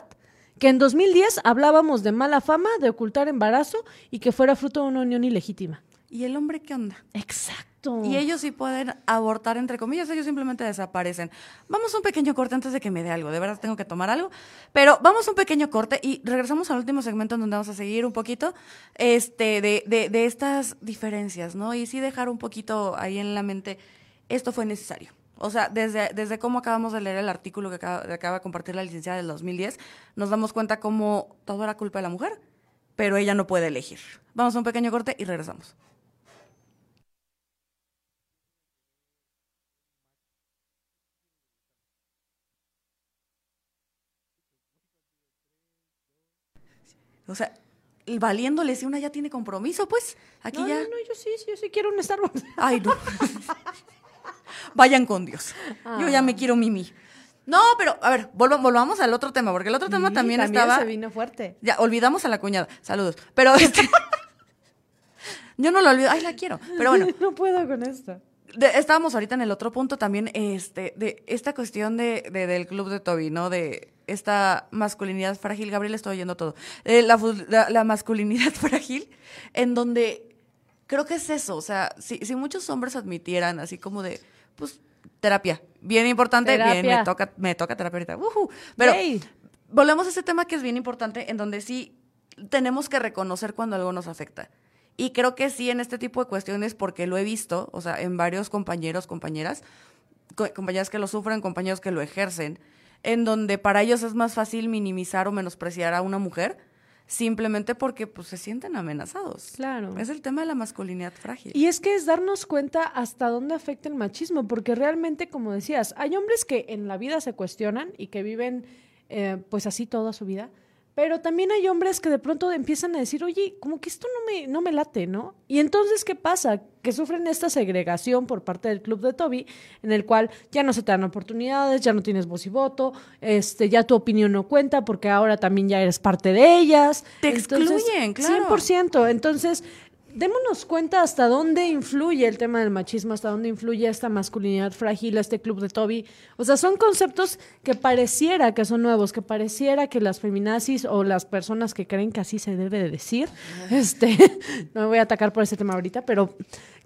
que en 2010 hablábamos de mala fama, de ocultar embarazo y que fuera fruto de una unión ilegítima. ¿Y el hombre qué onda? Exacto. Y ellos sí pueden abortar, entre comillas, ellos simplemente desaparecen. Vamos a un pequeño corte antes de que me dé algo, de verdad tengo que tomar algo, pero vamos a un pequeño corte y regresamos al último segmento en donde vamos a seguir un poquito este, de, de, de estas diferencias, ¿no? Y sí dejar un poquito ahí en la mente, esto fue necesario. O sea, desde, desde cómo acabamos de leer el artículo que acaba, de compartir la licenciada del 2010, nos damos cuenta cómo todo era culpa de la mujer, pero ella no puede elegir. Vamos a un pequeño corte y regresamos. O sea, valiéndole si una ya tiene compromiso, pues aquí ya. No, no, yo sí, yo sí quiero un Starbucks. Ay, no. vayan con Dios. Yo ya me ah. quiero mimi. No, pero a ver, volvamos al otro tema, porque el otro tema también, también, estaba. se vino fuerte. Ya, olvidamos a la cuñada. Saludos. Pero este. yo no lo olvido. Ay, la quiero. Pero bueno. no puedo con esto. estábamos ahorita en el otro punto también, este, de esta cuestión de, del club de Toby, ¿no? De esta masculinidad frágil. Gabriel, estoy oyendo todo. la, la, masculinidad frágil, en donde creo que es eso. O sea, si, si muchos hombres admitieran así como de pues terapia. Bien importante, bien, me toca, me toca terapia ahorita. Pero volvemos a ese tema que es bien importante, en donde sí tenemos que reconocer cuando algo nos afecta. Y creo que sí en este tipo de cuestiones, porque lo he visto, o sea, en varios compañeros, compañeras, compañeras que lo sufren, compañeros que lo ejercen, en donde para ellos es más fácil minimizar o menospreciar a una mujer simplemente porque pues se sienten amenazados. Claro. Es el tema de la masculinidad frágil. Y es que es darnos cuenta hasta dónde afecta el machismo, porque realmente, como decías, hay hombres que en la vida se cuestionan y que viven eh, pues así toda su vida, pero también hay hombres que de pronto empiezan a decir, oye, como que esto no me, no me late, ¿no? Y entonces, ¿qué pasa? Que sufren esta segregación por parte del club de Toby, en el cual ya no se te dan oportunidades, ya no tienes voz y voto, este, ya tu opinión no cuenta porque ahora también ya eres parte de ellas. Te excluyen, claro. 100%. Entonces, démonos cuenta hasta dónde influye el tema del machismo, hasta dónde influye esta masculinidad frágil, este club de Toby. O sea, son conceptos que pareciera que son nuevos, que pareciera que las feminazis o las personas que creen que así se debe de decir, este, no me voy a atacar por ese tema ahorita, pero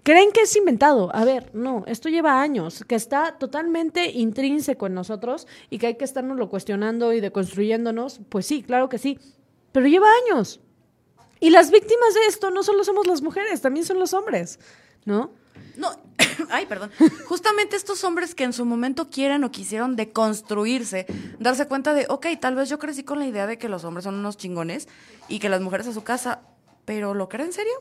creen que es inventado. A ver, no, esto lleva años, que está totalmente intrínseco en nosotros y que hay que estarnos cuestionando y deconstruyéndonos. Pues sí, claro que sí, pero lleva años. Y las víctimas de esto no solo somos las mujeres, también son los hombres, ¿no? No, ay, perdón. Justamente estos hombres que en su momento quieren o quisieron deconstruirse, darse cuenta de, ok, tal vez yo crecí con la idea de que los hombres son unos chingones y que las mujeres a su casa, pero ¿lo creen en serio?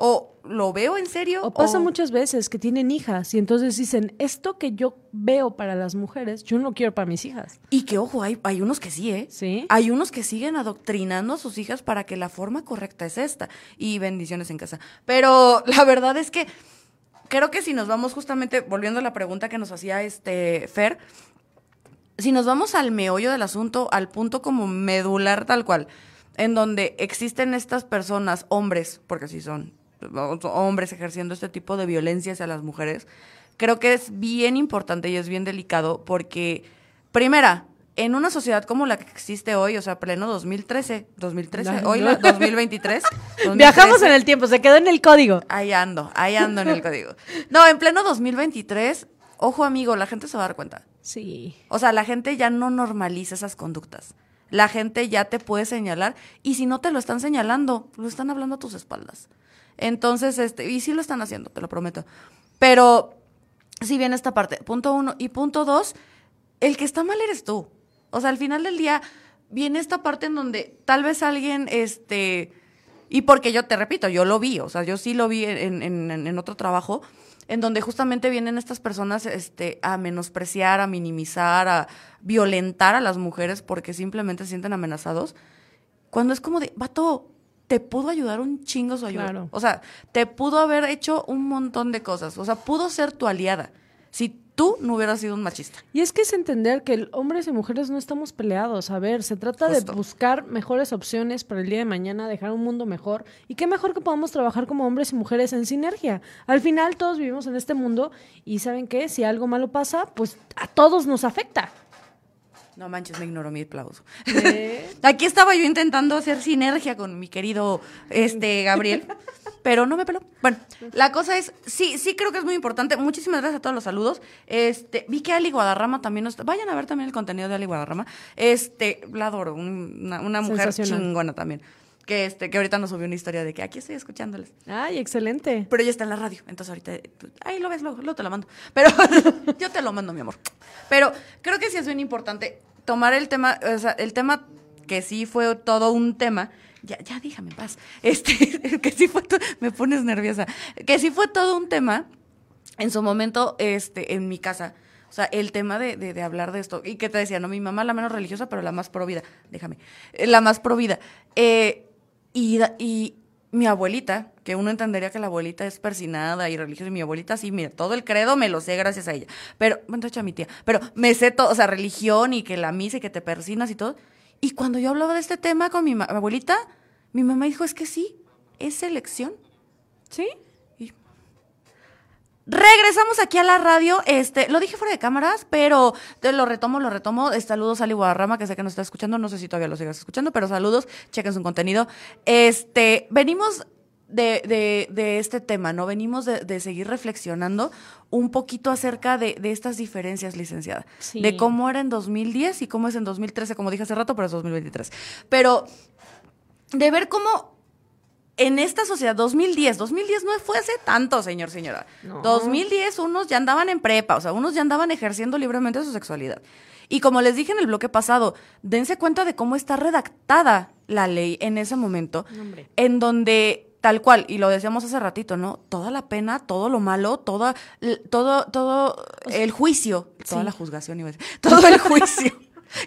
O lo veo en serio. O pasa muchas veces que tienen hijas y entonces dicen, esto que yo veo para las mujeres, yo no quiero para mis hijas. Y que, ojo, hay, hay unos que sí, ¿eh? Sí. Hay unos que siguen adoctrinando a sus hijas para que la forma correcta es esta. Y bendiciones en casa. Pero la verdad es que creo que si nos vamos justamente, volviendo a la pregunta que nos hacía este Fer, si nos vamos al meollo del asunto, al punto como medular tal cual, en donde existen estas personas, hombres, porque sí son, hombres ejerciendo este tipo de violencia hacia las mujeres, creo que es bien importante y es bien delicado porque, primera, en una sociedad como la que existe hoy, o sea, pleno 2013, 2013, hoy 2023, Viajamos en el tiempo, se quedó en el código. Ahí ando, ahí ando en el código. No, en pleno 2023, ojo amigo, la gente se va a dar cuenta. Sí. O sea, la gente ya no normaliza esas conductas. La gente ya te puede señalar y si no te lo están señalando, lo están hablando a tus espaldas. Entonces, este, y sí lo están haciendo, te lo prometo. Pero sí viene esta parte, punto uno. Y punto dos, el que está mal eres tú. O sea, al final del día viene esta parte en donde tal vez alguien, este, y porque yo te repito, yo lo vi, o sea, yo sí lo vi en otro trabajo, en donde justamente vienen estas personas este, a menospreciar, a minimizar, a violentar a las mujeres porque simplemente se sienten amenazados, cuando es como de, vato, te pudo ayudar un chingo su ayuda. O sea, te pudo haber hecho un montón de cosas. O sea, pudo ser tu aliada. Si tú no hubieras sido un machista. Y es que es entender que hombres y mujeres no estamos peleados. A ver, se trata de buscar mejores opciones para el día de mañana, dejar un mundo mejor. Y qué mejor que podamos trabajar como hombres y mujeres en sinergia. Al final todos vivimos en este mundo y ¿saben qué? Si algo malo pasa, pues a todos nos afecta. No manches, me ignoró mi aplauso. Aquí estaba yo intentando hacer sinergia con mi querido este Gabriel, pero no me peló. Bueno, la cosa es, sí, sí creo que es muy importante. Muchísimas gracias a todos los saludos. Este, vi que Ali Guadarrama también nos vayan a ver también el contenido de Ali Guadarrama. Este, la adoro, una, mujer chingona también que este que ahorita nos subió una historia de que aquí estoy escuchándoles. Ay, excelente. Pero ella está en la radio, entonces ahorita ahí lo ves, luego, luego te la mando. Pero yo te lo mando, mi amor. Pero creo que sí es bien importante tomar el tema, o sea, el tema que sí fue todo un tema, ya, ya déjame en paz, este, que sí fue, me pones nerviosa, que sí fue todo un tema en su momento, este, en mi casa. O sea, el tema de, de, hablar de esto. Y que te decía, no, mi mamá la menos religiosa, pero la más provida. Déjame. Eh, la más provida. Eh, y, y, mi abuelita, que uno entendería que la abuelita es persinada y religiosa, y mi abuelita sí, mira, todo el credo me lo sé gracias a ella. Pero, bueno, hecho a mi tía, pero me sé todo, o sea, religión y que la misa y que te persinas y todo. Y cuando yo hablaba de este tema con mi abuelita, mi mamá dijo, es que sí, es elección. ¿Sí? Regresamos aquí a la radio. Este, lo dije fuera de cámaras, pero te lo retomo, lo retomo. Saludos a Ali Guadarrama, que sé que nos está escuchando. No sé si todavía lo sigas escuchando, pero saludos. Chequen su contenido. Este, venimos de, de, de este tema, ¿no? Venimos de, de, seguir reflexionando un poquito acerca de, de estas diferencias, licenciada. De cómo era en 2010 y cómo es en 2013, como dije hace rato, pero es 2023. Pero de ver cómo en esta sociedad, 2010, 2010 no fue hace tanto, señor, señora. 2010 unos ya andaban en prepa, o sea, unos ya andaban ejerciendo libremente su sexualidad. Y como les dije en el bloque pasado, dense cuenta de cómo está redactada la ley en ese momento, en donde tal cual, y lo decíamos hace ratito, ¿no? Toda la pena, todo lo malo, toda, todo, todo el juicio, toda la juzgación, iba a decir, todo el juicio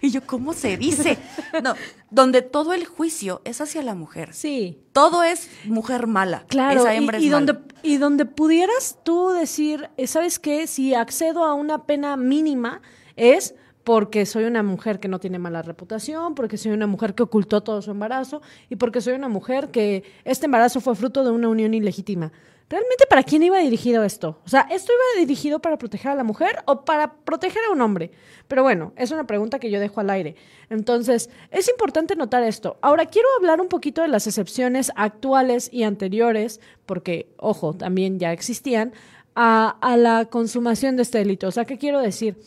Y yo, ¿cómo se dice? No, donde todo el juicio es hacia la mujer. Sí. Todo es mujer mala. Claro, y, donde, y donde pudieras tú decir, eh, ¿sabes qué? Si accedo a una pena mínima es porque soy una mujer que no tiene mala reputación, porque soy una mujer que ocultó todo su embarazo y porque soy una mujer que este embarazo fue fruto de una unión ilegítima. ¿Realmente para quién iba dirigido esto? O sea, ¿esto iba dirigido para proteger a la mujer o para proteger a un hombre? Pero bueno, es una pregunta que yo dejo al aire. Entonces, es importante notar esto. Ahora, quiero hablar un poquito de las excepciones actuales y anteriores, porque, ojo, también ya existían, a, a la consumación de este delito. O sea, ¿qué quiero decir?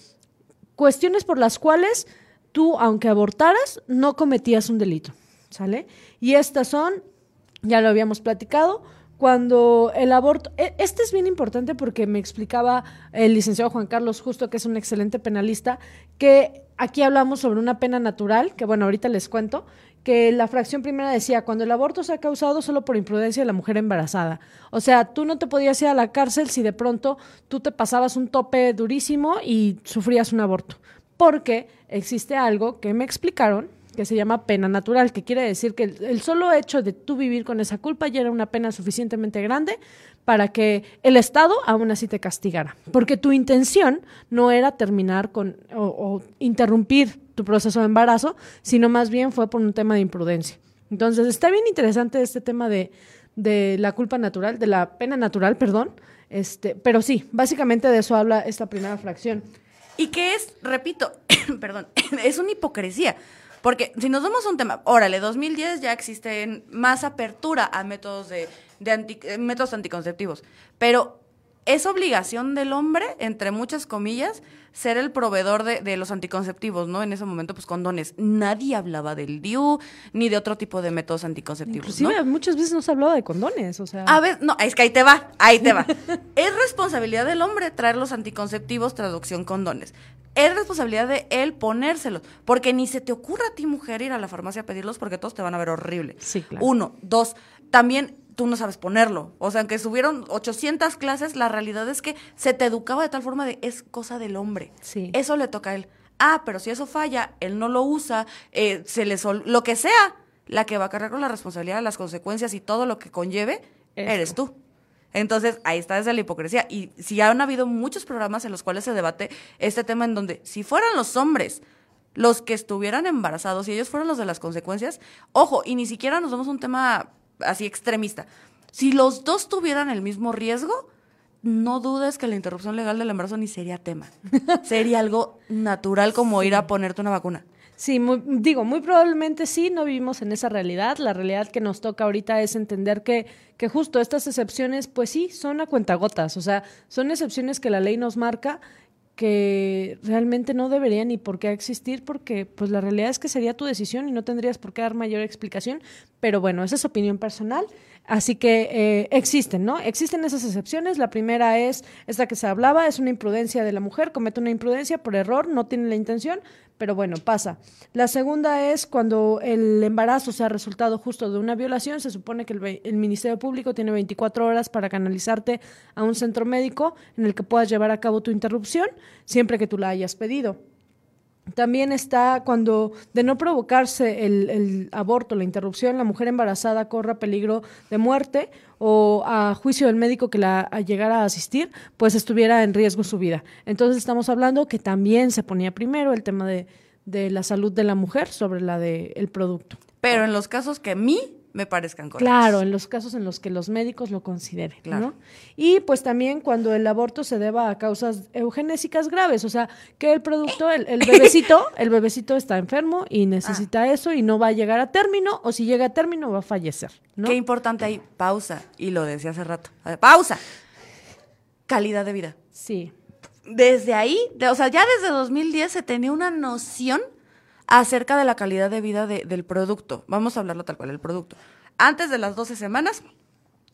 Cuestiones por las cuales tú, aunque abortaras, no cometías un delito. ¿Sale? Y estas son, ya lo habíamos platicado, cuando el aborto, e, este es bien importante porque me explicaba el licenciado Juan Carlos Justo, que es un excelente penalista, que aquí hablamos sobre una pena natural, que bueno, ahorita les cuento, que la fracción primera decía, cuando el aborto se ha causado solo por imprudencia de la mujer embarazada. O sea, tú no te podías ir a la cárcel si de pronto tú te pasabas un tope durísimo y sufrías un aborto. Porque existe algo que me explicaron, que se llama pena natural, que quiere decir que el, solo hecho de tú vivir con esa culpa ya era una pena suficientemente grande para que el Estado aún así te castigara. Porque tu intención no era terminar con o, interrumpir tu proceso de embarazo, sino más bien fue por un tema de imprudencia. Entonces, está bien interesante este tema de, de la culpa natural, de la pena natural, perdón. Este, pero sí, básicamente de eso habla esta primera fracción. Y que es, repito, perdón, es una hipocresía. Porque si nos damos un tema, órale, 2010 ya existen más apertura a métodos de, de métodos anticonceptivos, pero es obligación del hombre, entre muchas comillas, ser el proveedor de, los anticonceptivos, ¿no? En ese momento, pues condones. Nadie hablaba del DIU ni de otro tipo de métodos anticonceptivos. Inclusive muchas veces no se hablaba de condones, o sea. A ver, no, es que ahí te va, ahí te va. es responsabilidad del hombre traer los anticonceptivos, traducción condones. Es responsabilidad de él ponérselos, porque ni se te ocurra a ti, mujer, ir a la farmacia a pedirlos porque todos te van a ver horrible. Sí, claro. Uno, dos, también tú no sabes ponerlo. O sea, aunque subieron 800 clases, la realidad es que se te educaba de tal forma de es cosa del hombre. Sí. Eso le toca a él. Ah, pero si eso falla, él no lo usa, eh, se le sol lo que sea, la que va a cargar con la responsabilidad, las consecuencias y todo lo que conlleve, eres tú. Entonces, ahí está desde la hipocresía. Y si han habido muchos programas en los cuales se debate este tema en donde si fueran los hombres los que estuvieran embarazados y ellos fueran los de las consecuencias, ojo, y ni siquiera nos damos un tema así extremista. Si los dos tuvieran el mismo riesgo, no dudes que la interrupción legal del embarazo ni sería tema. sería algo natural como ir a ponerte una vacuna. Sí, digo, muy probablemente sí, no vivimos en esa realidad. La realidad que nos toca ahorita es entender que, que justo estas excepciones, pues sí, son a cuentagotas, o sea, son excepciones que la ley nos marca que realmente no deberían ni por qué existir porque pues la realidad es que sería tu decisión y no tendrías por qué dar mayor explicación, pero bueno, esa es opinión personal, así que eh, existen, ¿no? Existen esas excepciones, la primera es esta que se hablaba, es una imprudencia de la mujer, comete una imprudencia por error, no tiene la intención, pero bueno, pasa. La segunda es cuando el embarazo sea resultado justo de una violación, se supone que el, Ministerio Público tiene 24 horas para canalizarte a un centro médico en el que puedas llevar a cabo tu interrupción, siempre que tú la hayas pedido. También está cuando, de no provocarse el, aborto, la interrupción, la mujer embarazada corra peligro de muerte o a juicio del médico que la llegara a asistir, pues estuviera en riesgo su vida. Entonces estamos hablando que también se ponía primero el tema de, de la salud de la mujer sobre la del producto. Pero en los casos que a mí me parezcan correctos. Claro, en los casos en los que los médicos lo consideren, claro. Y pues también cuando el aborto se deba a causas eugenésicas graves, o sea, que el producto, el, bebecito, el bebecito está enfermo y necesita ah. eso y no va a llegar a término, o si llega a término va a fallecer, ¿no? Qué importante ahí, pausa, y lo decía hace rato, pausa, calidad de vida. Sí. Desde ahí, o sea, ya desde 2010 se tenía una noción acerca de la calidad de vida del producto. Vamos a hablarlo tal cual, el producto. Antes de las 12 semanas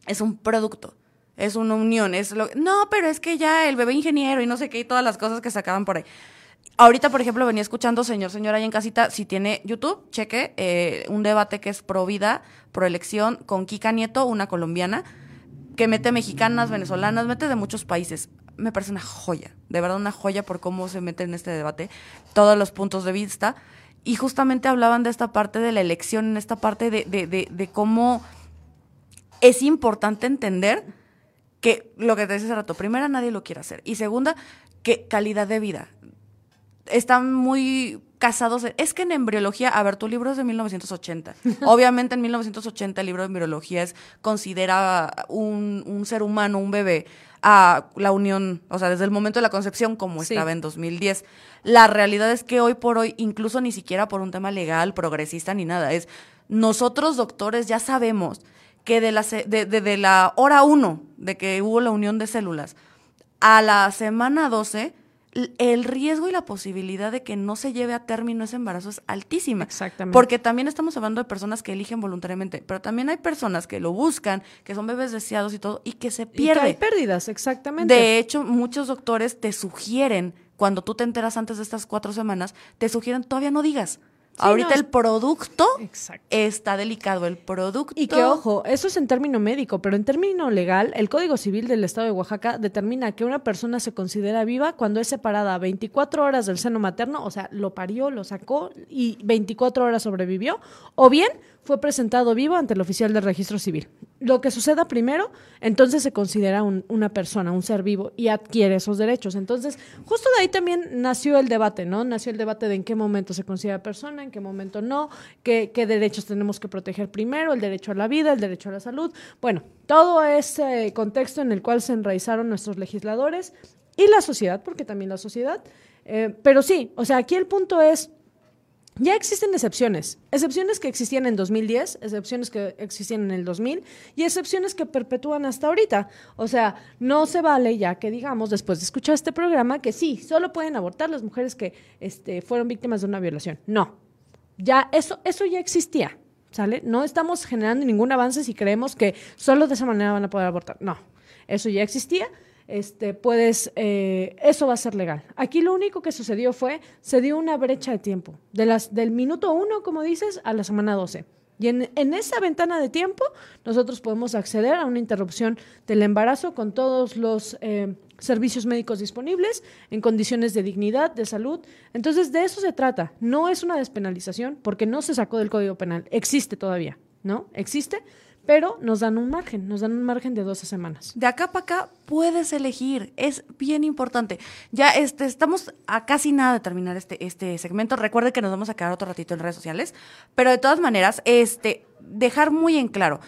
es un producto, es una unión, es lo No, pero es que ya el bebé ingeniero y no sé qué y todas las cosas que sacaban por ahí. Ahorita, por ejemplo, venía escuchando, señor, señora, ahí en casita, si tiene YouTube, cheque, eh, un debate que es pro vida, pro elección, con Kika Nieto, una colombiana, que mete mexicanas, venezolanas, mete de muchos países. Me parece una joya, de verdad una joya por cómo se mete en este debate, todos los puntos de vista y justamente hablaban de esta parte de la elección, en esta parte de, de, de, cómo es importante entender que lo que te decía hace rato, primera, nadie lo quiere hacer. Y segunda, que calidad de vida. Están muy casados. Es que en embriología, a ver, tu libro es de 1980. Obviamente en 1980 el libro de embriología es, considera un, un ser humano, un bebé, a la unión, o sea, desde el momento de la concepción como estaba en 2010. La realidad es que hoy por hoy, incluso ni siquiera por un tema legal, progresista ni nada, es nosotros doctores ya sabemos que de la, de, de, la hora uno de que hubo la unión de células a la semana 12, el riesgo y la posibilidad de que no se lleve a término ese embarazo es altísima. Exactamente. Porque también estamos hablando de personas que eligen voluntariamente, pero también hay personas que lo buscan, que son bebés deseados y todo, y que se pierden. hay pérdidas, exactamente. De hecho, muchos doctores te sugieren, cuando tú te enteras antes de estas cuatro semanas, te sugieren todavía no digas. Ahorita el producto está delicado, el producto. Y que ojo, eso es en término médico, pero en término legal, el Código Civil del Estado de Oaxaca determina que una persona se considera viva cuando es separada 24 horas del seno materno, o sea, lo parió, lo sacó y 24 horas sobrevivió, o bien fue presentado vivo ante el oficial del registro civil. Lo que suceda primero, entonces se considera una persona, un ser vivo y adquiere esos derechos. Entonces, justo de ahí también nació el debate, ¿no? Nació el debate de en qué momento se considera persona, en qué momento no, qué, qué derechos tenemos que proteger primero, el derecho a la vida, el derecho a la salud. Bueno, todo ese contexto en el cual se enraizaron nuestros legisladores y la sociedad, porque también la sociedad. Eh, pero sí, o sea, aquí el punto es Ya existen excepciones, excepciones que existían en 2010, excepciones que existían en el 2000 y excepciones que perpetúan hasta ahorita. O sea, no se vale ya que digamos, después de escuchar este programa, que sí, solo pueden abortar las mujeres que este, fueron víctimas de una violación. No, ya eso, eso ya existía, ¿sale? No estamos generando ningún avance si creemos que solo de esa manera van a poder abortar. No, eso ya existía este, puedes, eh, eso va a ser legal. Aquí lo único que sucedió fue, se dio una brecha de tiempo, del minuto uno, como dices, a la semana 12. Y en, en, esa ventana de tiempo nosotros podemos acceder a una interrupción del embarazo con todos los eh, servicios médicos disponibles, en condiciones de dignidad, de salud. Entonces, de eso se trata. No es una despenalización porque no se sacó del Código Penal. Existe todavía, ¿no? Existe pero nos dan un margen, nos dan un margen de 12 semanas. De acá para acá puedes elegir, es bien importante. Ya este, estamos a casi nada de terminar este, este segmento. Recuerde que nos vamos a quedar otro ratito en redes sociales, pero de todas maneras, este, dejar muy en claro.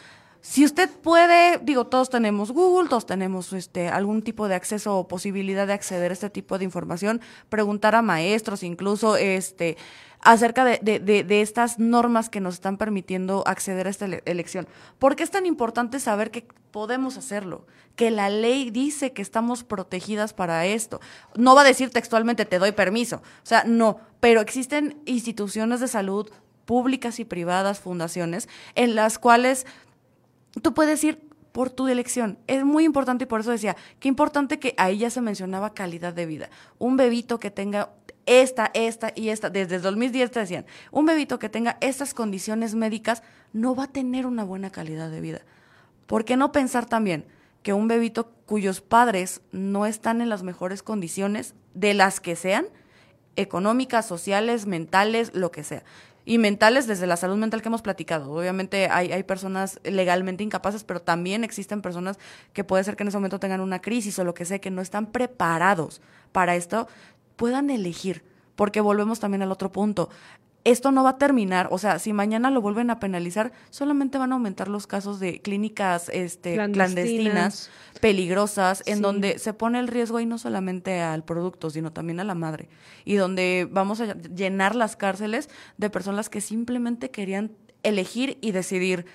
Si usted puede, digo, todos tenemos Google, todos tenemos este, algún tipo de acceso o posibilidad de acceder a este tipo de información, preguntar a maestros, incluso este, acerca de, de, de, estas normas que nos están permitiendo acceder a esta elección. ¿Por qué es tan importante saber que podemos hacerlo? Que la ley dice que estamos protegidas para esto. No va a decir textualmente te doy permiso, o sea, no, pero existen instituciones de salud públicas y privadas, fundaciones, en las cuales tú puedes ir por tu elección. Es muy importante y por eso decía, qué importante que ahí ya se mencionaba calidad de vida. Un bebito que tenga esta, esta y esta, desde el 2010 te decían, un bebito que tenga estas condiciones médicas no va a tener una buena calidad de vida. ¿Por qué no pensar también que un bebito cuyos padres no están en las mejores condiciones, de las que sean, económicas, sociales, mentales, lo que sea? Y mentales desde la salud mental que hemos platicado. Obviamente hay, hay personas legalmente incapaces, pero también existen personas que puede ser que en ese momento tengan una crisis o lo que sea, que no están preparados para esto puedan elegir, porque volvemos también al otro punto. Esto no va a terminar, o sea, si mañana lo vuelven a penalizar, solamente van a aumentar los casos de clínicas este, clandestinas, peligrosas, en donde se pone el riesgo ahí no solamente al producto, sino también a la madre, y donde vamos a llenar las cárceles de personas que simplemente querían elegir y decidir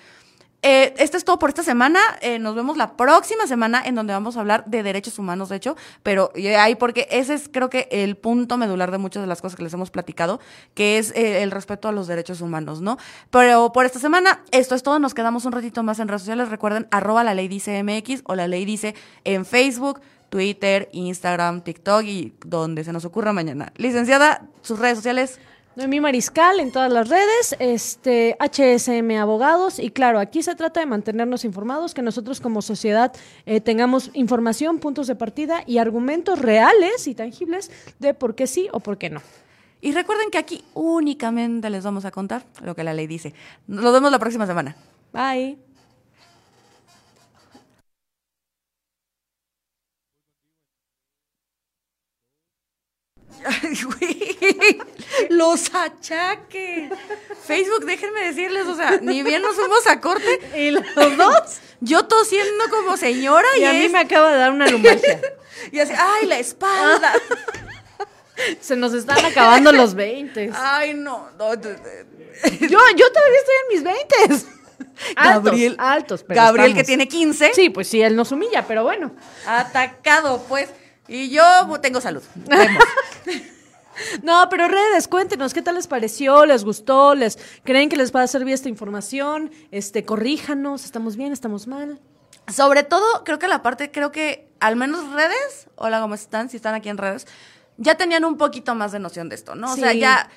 eh, esto es todo por esta semana. Eh, nos vemos la próxima semana en donde vamos a hablar de derechos humanos, de hecho, pero ahí porque ese es creo que el punto medular de muchas de las cosas que les hemos platicado, que es eh, el respeto a los derechos humanos, ¿no? Pero por esta semana, esto es todo. Nos quedamos un ratito más en redes sociales. Recuerden, arroba la ley dice MX o la ley dice en Facebook. Twitter, Instagram, TikTok y donde se nos ocurra mañana. Licenciada, sus redes sociales. Noemí Mariscal en todas las redes, este HSM Abogados y claro, aquí se trata de mantenernos informados, que nosotros como sociedad eh, tengamos información, puntos de partida y argumentos reales y tangibles de por qué sí o por qué no. Y recuerden que aquí únicamente les vamos a contar lo que la ley dice. Nos vemos la próxima semana. Bye. Los achaques. Facebook, déjenme decirles, o sea, ni bien nos fuimos a corte. ¿Y los dos? Yo tosiendo como señora y, a mí me acaba de dar una lumbalgia. y así, ay, la espalda. Se nos están acabando los 20. Ay, no. yo, yo todavía estoy en mis 20. Gabriel, altos, Gabriel que tiene 15. Sí, pues sí, él nos humilla, pero bueno. Atacado, pues. Y yo tengo salud. No, pero redes, cuéntenos, ¿qué tal les pareció? ¿Les gustó? ¿Les creen que les va a servir esta información? Este, corríjanos, ¿estamos bien? ¿Estamos mal? Sobre todo, creo que la parte, creo que al menos redes, hola, ¿cómo están? Si están aquí en redes, ya tenían un poquito más de noción de esto, ¿no? O sea, ya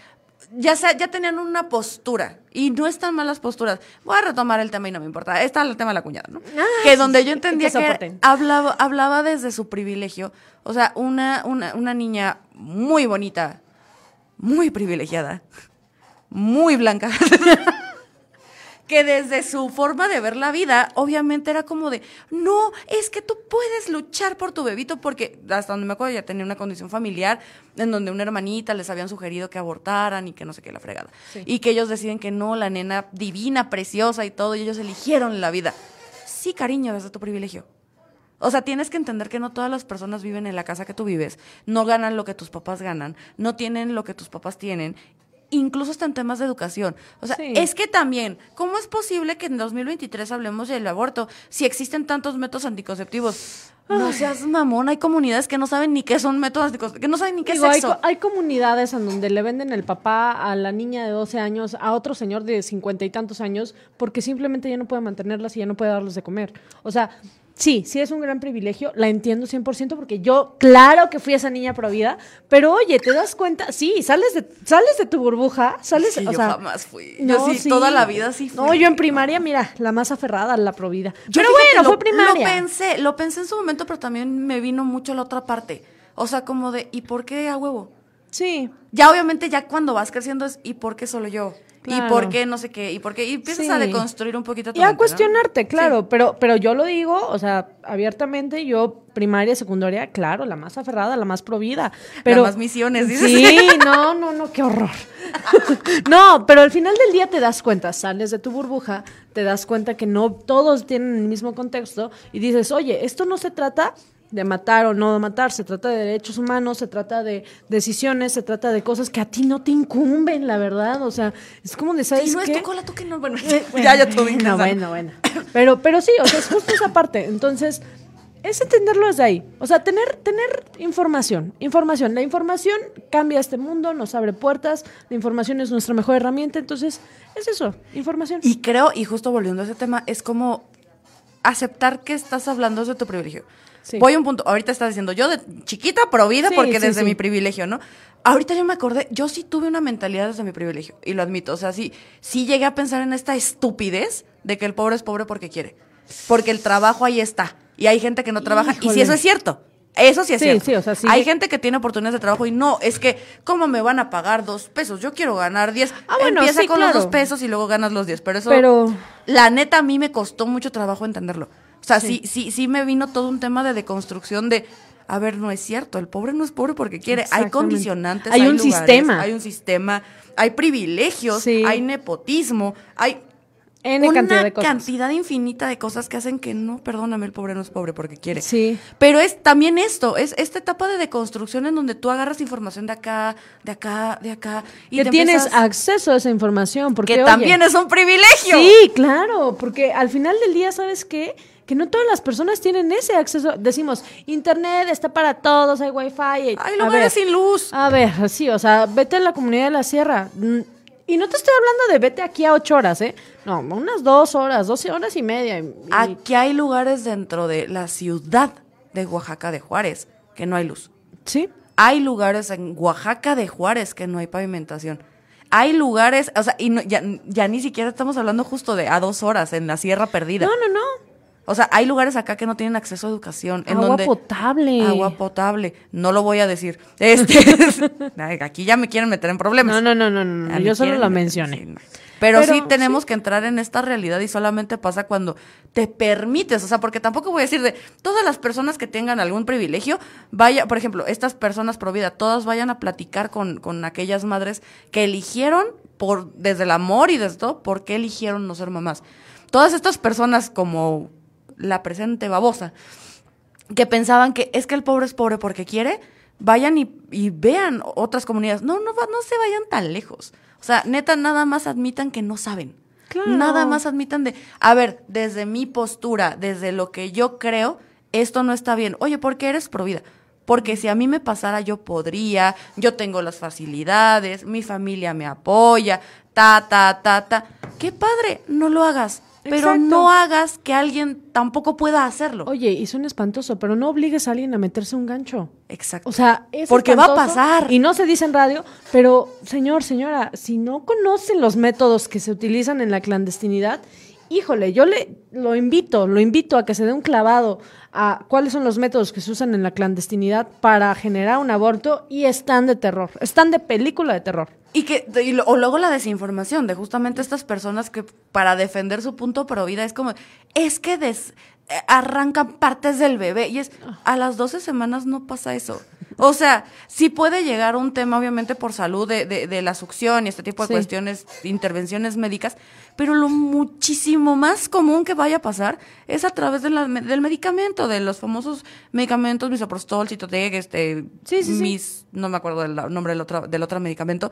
ya, ya tenían una postura y no están malas posturas. Voy a retomar el tema y no me importa. Está el tema de la cuñada, ¿no? Ah, que donde yo entendía que, hablaba, hablaba desde su privilegio. O sea, una, una, una niña muy bonita, muy privilegiada, muy blanca. que desde su forma de ver la vida, obviamente era como de, no, es que tú puedes luchar por tu bebito, porque hasta donde me acuerdo ya tenía una condición familiar en donde una hermanita les habían sugerido que abortaran y que no sé qué, la fregada. Y que ellos deciden que no, la nena divina, preciosa y todo, y ellos eligieron la vida. Sí, cariño, desde tu privilegio. O sea, tienes que entender que no todas las personas viven en la casa que tú vives, no ganan lo que tus papás ganan, no tienen lo que tus papás tienen incluso hasta en temas de educación. O sea, es que también, ¿cómo es posible que en 2023 hablemos del aborto si existen tantos métodos anticonceptivos? No seas mamón, hay comunidades que no saben ni qué son métodos anticonceptivos, que no saben ni qué es sexo. Hay, hay, comunidades en donde le venden el papá a la niña de 12 años a otro señor de 50 y tantos años porque simplemente ya no puede mantenerlas y ya no puede darles de comer. O sea, sí, sí es un gran privilegio, la entiendo 100% porque yo, claro que fui esa niña provida, pero oye, ¿te das cuenta? Sí, sales de, sales de tu burbuja, sales, sí, yo jamás fui. yo sí, toda la vida sí fui. No, yo en primaria, mira, la más aferrada, la provida. pero bueno, fue primaria. Lo pensé, lo pensé en su momento, pero también me vino mucho la otra parte. O sea, como de, ¿y por qué a huevo? Sí. Ya obviamente ya cuando vas creciendo es, ¿y por qué solo yo? ¿Y por qué no sé qué? ¿Y por qué? Y empiezas a deconstruir un poquito tu Y a cuestionarte, claro. Pero, pero yo lo digo, o sea, abiertamente, yo primaria, secundaria, claro, la más aferrada, la más provida. Pero, la más misiones, dices. Sí, no, no, no, qué horror. no, pero al final del día te das cuenta, sales de tu burbuja, te das cuenta que no todos tienen el mismo contexto y dices, oye, esto no se trata de matar o no de matar, se trata de derechos humanos, se trata de decisiones, se trata de cosas que a ti no te incumben, la verdad, o sea, es como de, ¿sabes sí, no qué? es tu cola, tú que no, bueno, ya, ya todo No, bueno, bueno, pero, pero sí, o sea, es justo esa parte, entonces, es entenderlo desde ahí, o sea, tener, tener información, información, la información cambia este mundo, nos abre puertas, la información es nuestra mejor herramienta, entonces, es eso, información. Y creo, y justo volviendo a ese tema, es como aceptar que estás hablando de tu privilegio. Voy a un punto, ahorita estás diciendo, yo de chiquita provida porque desde mi privilegio, ¿no? Ahorita yo me acordé, yo sí tuve una mentalidad desde mi privilegio, y lo admito, o sea, sí, sí llegué a pensar en esta estupidez de que el pobre es pobre porque quiere, porque el trabajo ahí está, y hay gente que no trabaja, y si eso es cierto, eso sí es cierto. o sea, Hay gente que tiene oportunidades de trabajo y no, es que, ¿cómo me van a pagar dos pesos? Yo quiero ganar diez. Ah, bueno, Empieza con los dos pesos y luego ganas los diez. Pero eso, pero... la neta, a mí me costó mucho trabajo entenderlo. O sea, sí. sí, sí, me vino todo un tema de deconstrucción de, a ver, no es cierto, el pobre no es pobre porque quiere. Hay condicionantes, hay, un sistema. Hay un sistema, hay privilegios, hay nepotismo, hay una cantidad, infinita de cosas que hacen que no, perdóname, el pobre no es pobre porque quiere. Sí. Pero es también esto, es esta etapa de deconstrucción en donde tú agarras información de acá, de acá, de acá. Y que tienes acceso a esa información. Porque, que también es un privilegio. Sí, claro, porque al final del día, ¿sabes qué? Que no todas las personas tienen ese acceso. Decimos, internet está para todos, hay wifi. Hay, lugares sin luz. A ver, sí, o sea, vete a la comunidad de la sierra. Y no te estoy hablando de vete aquí a ocho horas, ¿eh? No, unas dos horas, doce horas y media. Aquí hay lugares dentro de la ciudad de Oaxaca de Juárez que no hay luz. Sí. Hay lugares en Oaxaca de Juárez que no hay pavimentación. Hay lugares, o sea, y ya, ya ni siquiera estamos hablando justo de a dos horas en la Sierra Perdida. No, no, no. O sea, hay lugares acá que no tienen acceso a educación. En agua potable. Agua potable. No lo voy a decir. Este, aquí ya me quieren meter en problemas. No, no, no, no, no. Yo solo lo mencioné. Pero, sí tenemos que entrar en esta realidad y solamente pasa cuando te permites, o sea, porque tampoco voy a decir de todas las personas que tengan algún privilegio, vaya, por ejemplo, estas personas pro vida, todas vayan a platicar con, con aquellas madres que eligieron por desde el amor y desde todo, por qué eligieron no ser mamás. Todas estas personas como la presente babosa, que pensaban que es que el pobre es pobre porque quiere, vayan y, vean otras comunidades. No, no, no se vayan tan lejos. O sea, neta, nada más admitan que no saben. Nada más admitan de, a ver, desde mi postura, desde lo que yo creo, esto no está bien. Oye, ¿por qué eres provida? Porque si a mí me pasara, yo podría, yo tengo las facilidades, mi familia me apoya, ta, ta, ta, ta. Qué padre, no lo hagas pero no hagas que alguien tampoco pueda hacerlo. Oye, y suena espantoso, pero no obligues a alguien a meterse un gancho. Exacto. O sea, es Porque va a pasar. Y no se dice en radio, pero señor, señora, si no conocen los métodos que se utilizan en la clandestinidad, híjole, yo le lo invito, lo invito a que se dé un clavado a cuáles son los métodos que se usan en la clandestinidad para generar un aborto y están de terror, están de película de terror. Y que o luego la desinformación de justamente estas personas que para defender su punto pro vida es como es que des, eh, arrancan partes del bebé y es a las 12 semanas no pasa eso. O sea, sí puede llegar un tema obviamente por salud de, de, la succión y este tipo de cuestiones, intervenciones médicas, pero lo muchísimo más común que vaya a pasar es a través del medicamento, de los famosos medicamentos, misoprostol, citotec, este, sí, sí, mis, no me acuerdo del nombre del otro, del otro medicamento,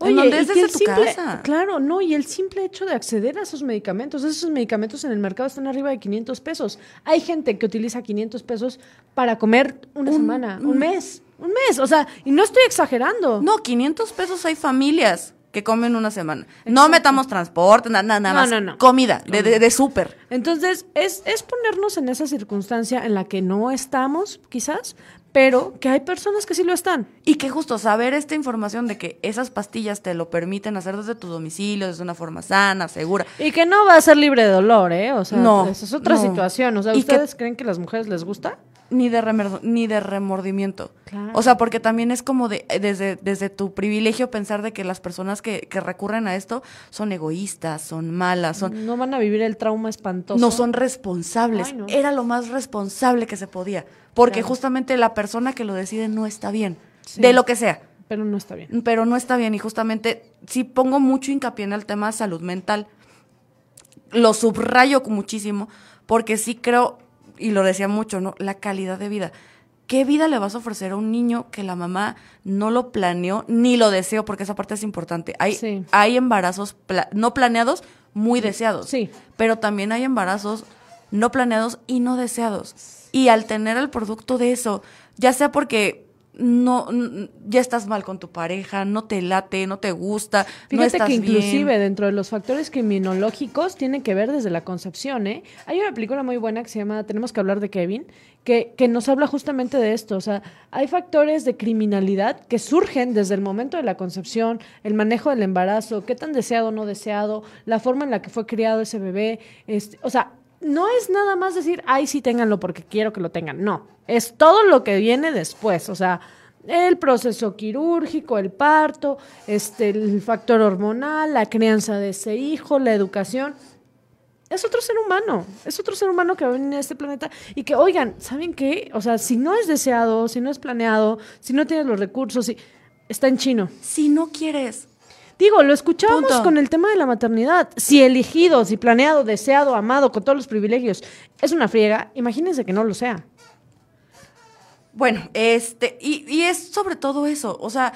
Oye, y que el simple, Claro, no, y el simple hecho de acceder a esos medicamentos, esos medicamentos en el mercado están arriba de 500 pesos. Hay gente que utiliza 500 pesos para comer una semana, un, mes, un mes, o sea, y no estoy exagerando. No, 500 pesos hay familias que comen una semana. No metamos transporte, nada, nada, más. No, no. Comida, de, de, de súper. Entonces, es, es ponernos en esa circunstancia en la que no estamos, quizás, pero que hay personas que sí lo están. Y que justo saber esta información de que esas pastillas te lo permiten hacer desde tu domicilio, desde una forma sana, segura. Y que no va a ser libre de dolor, ¿eh? O sea, no, esa es otra situación. O sea, ¿ustedes creen que a las mujeres les gusta? Ni de, ni de remordimiento. O sea, porque también es como de, desde, desde tu privilegio pensar de que las personas que, que recurren a esto son egoístas, son malas, son... No van a vivir el trauma espantoso. No son responsables. Era lo más responsable que se podía porque justamente la persona que lo decide no está bien, de lo que sea. Pero no está bien. Pero no está bien y justamente sí pongo mucho hincapié en el tema de salud mental. Lo subrayo muchísimo porque sí creo, y lo decía mucho, ¿no? La calidad de vida. ¿Qué vida le vas a ofrecer a un niño que la mamá no lo planeó ni lo deseó? Porque esa parte es importante. Hay, hay embarazos no planeados, muy deseados. Sí. Pero también hay embarazos no planeados y no deseados. Y al tener el producto de eso, ya sea porque no ya estás mal con tu pareja, no te late, no te gusta, Fíjate no estás que inclusive dentro de los factores criminológicos tiene que ver desde la concepción, ¿eh? Hay una película muy buena que se llama Tenemos que hablar de Kevin, que, que nos habla justamente de esto, o sea, hay factores de criminalidad que surgen desde el momento de la concepción, el manejo del embarazo, qué tan deseado o no deseado, la forma en la que fue criado ese bebé, este, o sea, no es nada más decir, ay, sí, ténganlo porque quiero que lo tengan. No, es todo lo que viene después. O sea, el proceso quirúrgico, el parto, este, el factor hormonal, la crianza de ese hijo, la educación. Es otro ser humano, es otro ser humano que va a venir a este planeta y que, oigan, ¿saben qué? O sea, si no es deseado, si no es planeado, si no tienes los recursos, si, está en chino. Si no quieres, Digo, lo escuchábamos con el tema de la maternidad. Si elegido, si planeado, deseado, amado, con todos los privilegios, es una friega, imagínense que no lo sea. Bueno, este, y, y es sobre todo eso, o sea,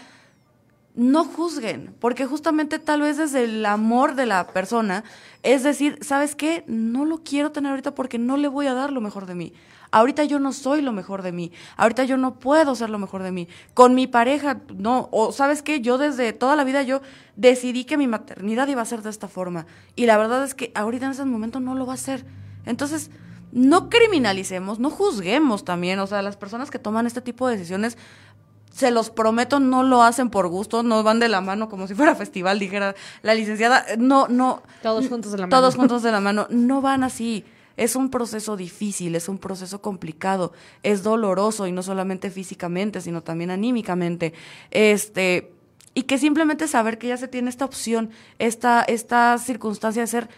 no juzguen, porque justamente tal vez desde el amor de la persona, es decir, ¿sabes qué? No lo quiero tener ahorita porque no le voy a dar lo mejor de mí. Ahorita yo no soy lo mejor de mí. Ahorita yo no puedo ser lo mejor de mí. Con mi pareja, no. O sabes qué, yo desde toda la vida yo decidí que mi maternidad iba a ser de esta forma. Y la verdad es que ahorita en ese momento no lo va a ser. Entonces, no criminalicemos, no juzguemos también. O sea, las personas que toman este tipo de decisiones se los prometo, no lo hacen por gusto, no van de la mano como si fuera festival, dijera la licenciada. No, no. Todos juntos de la mano. Todos juntos de la mano. No van así. Es un proceso difícil, es un proceso complicado, es doloroso y no solamente físicamente, sino también anímicamente. Este, y que simplemente saber que ya se tiene esta opción, esta, esta circunstancia de ser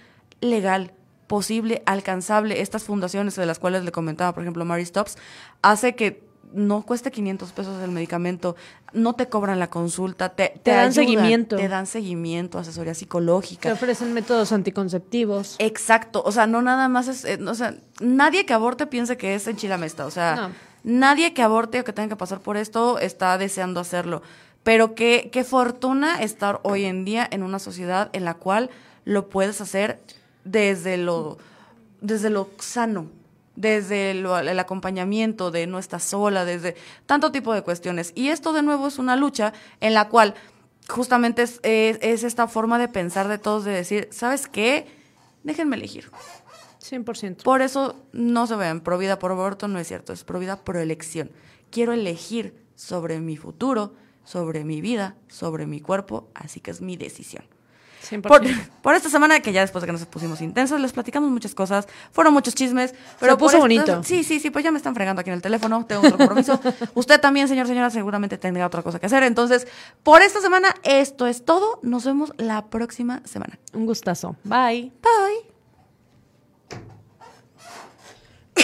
legal, posible, alcanzable, estas fundaciones de las cuales le comentaba, por ejemplo, Mary Stops, hace que no cueste 500 pesos el medicamento, no te cobran la consulta, te, te, dan seguimiento. Te dan seguimiento, asesoría psicológica. Te ofrecen métodos anticonceptivos. Exacto, o sea, no nada más es, eh, o sea, nadie que aborte piense que es enchilamesta, o sea, nadie que aborte o que tenga que pasar por esto está deseando hacerlo. Pero qué, qué fortuna estar hoy en día en una sociedad en la cual lo puedes hacer desde lo, desde lo sano, desde el, acompañamiento de no estar sola, desde tanto tipo de cuestiones. Y esto de nuevo es una lucha en la cual justamente es, es, esta forma de pensar de todos, de decir, ¿sabes qué? Déjenme elegir. 100%. Por eso no se vean, pro vida por aborto no es cierto, es pro vida por elección. Quiero elegir sobre mi futuro, sobre mi vida, sobre mi cuerpo, así que es mi decisión. Por, esta semana, que ya después de que nos pusimos intensos, les platicamos muchas cosas. Fueron muchos chismes. Pero Se puso bonito. Sí, sí, sí, pues ya me están fregando aquí en el teléfono. Tengo otro compromiso. Usted también, señor, señora, seguramente tendrá otra cosa que hacer. Entonces, por esta semana, esto es todo. Nos vemos la próxima semana. Un gustazo. Bye. Bye.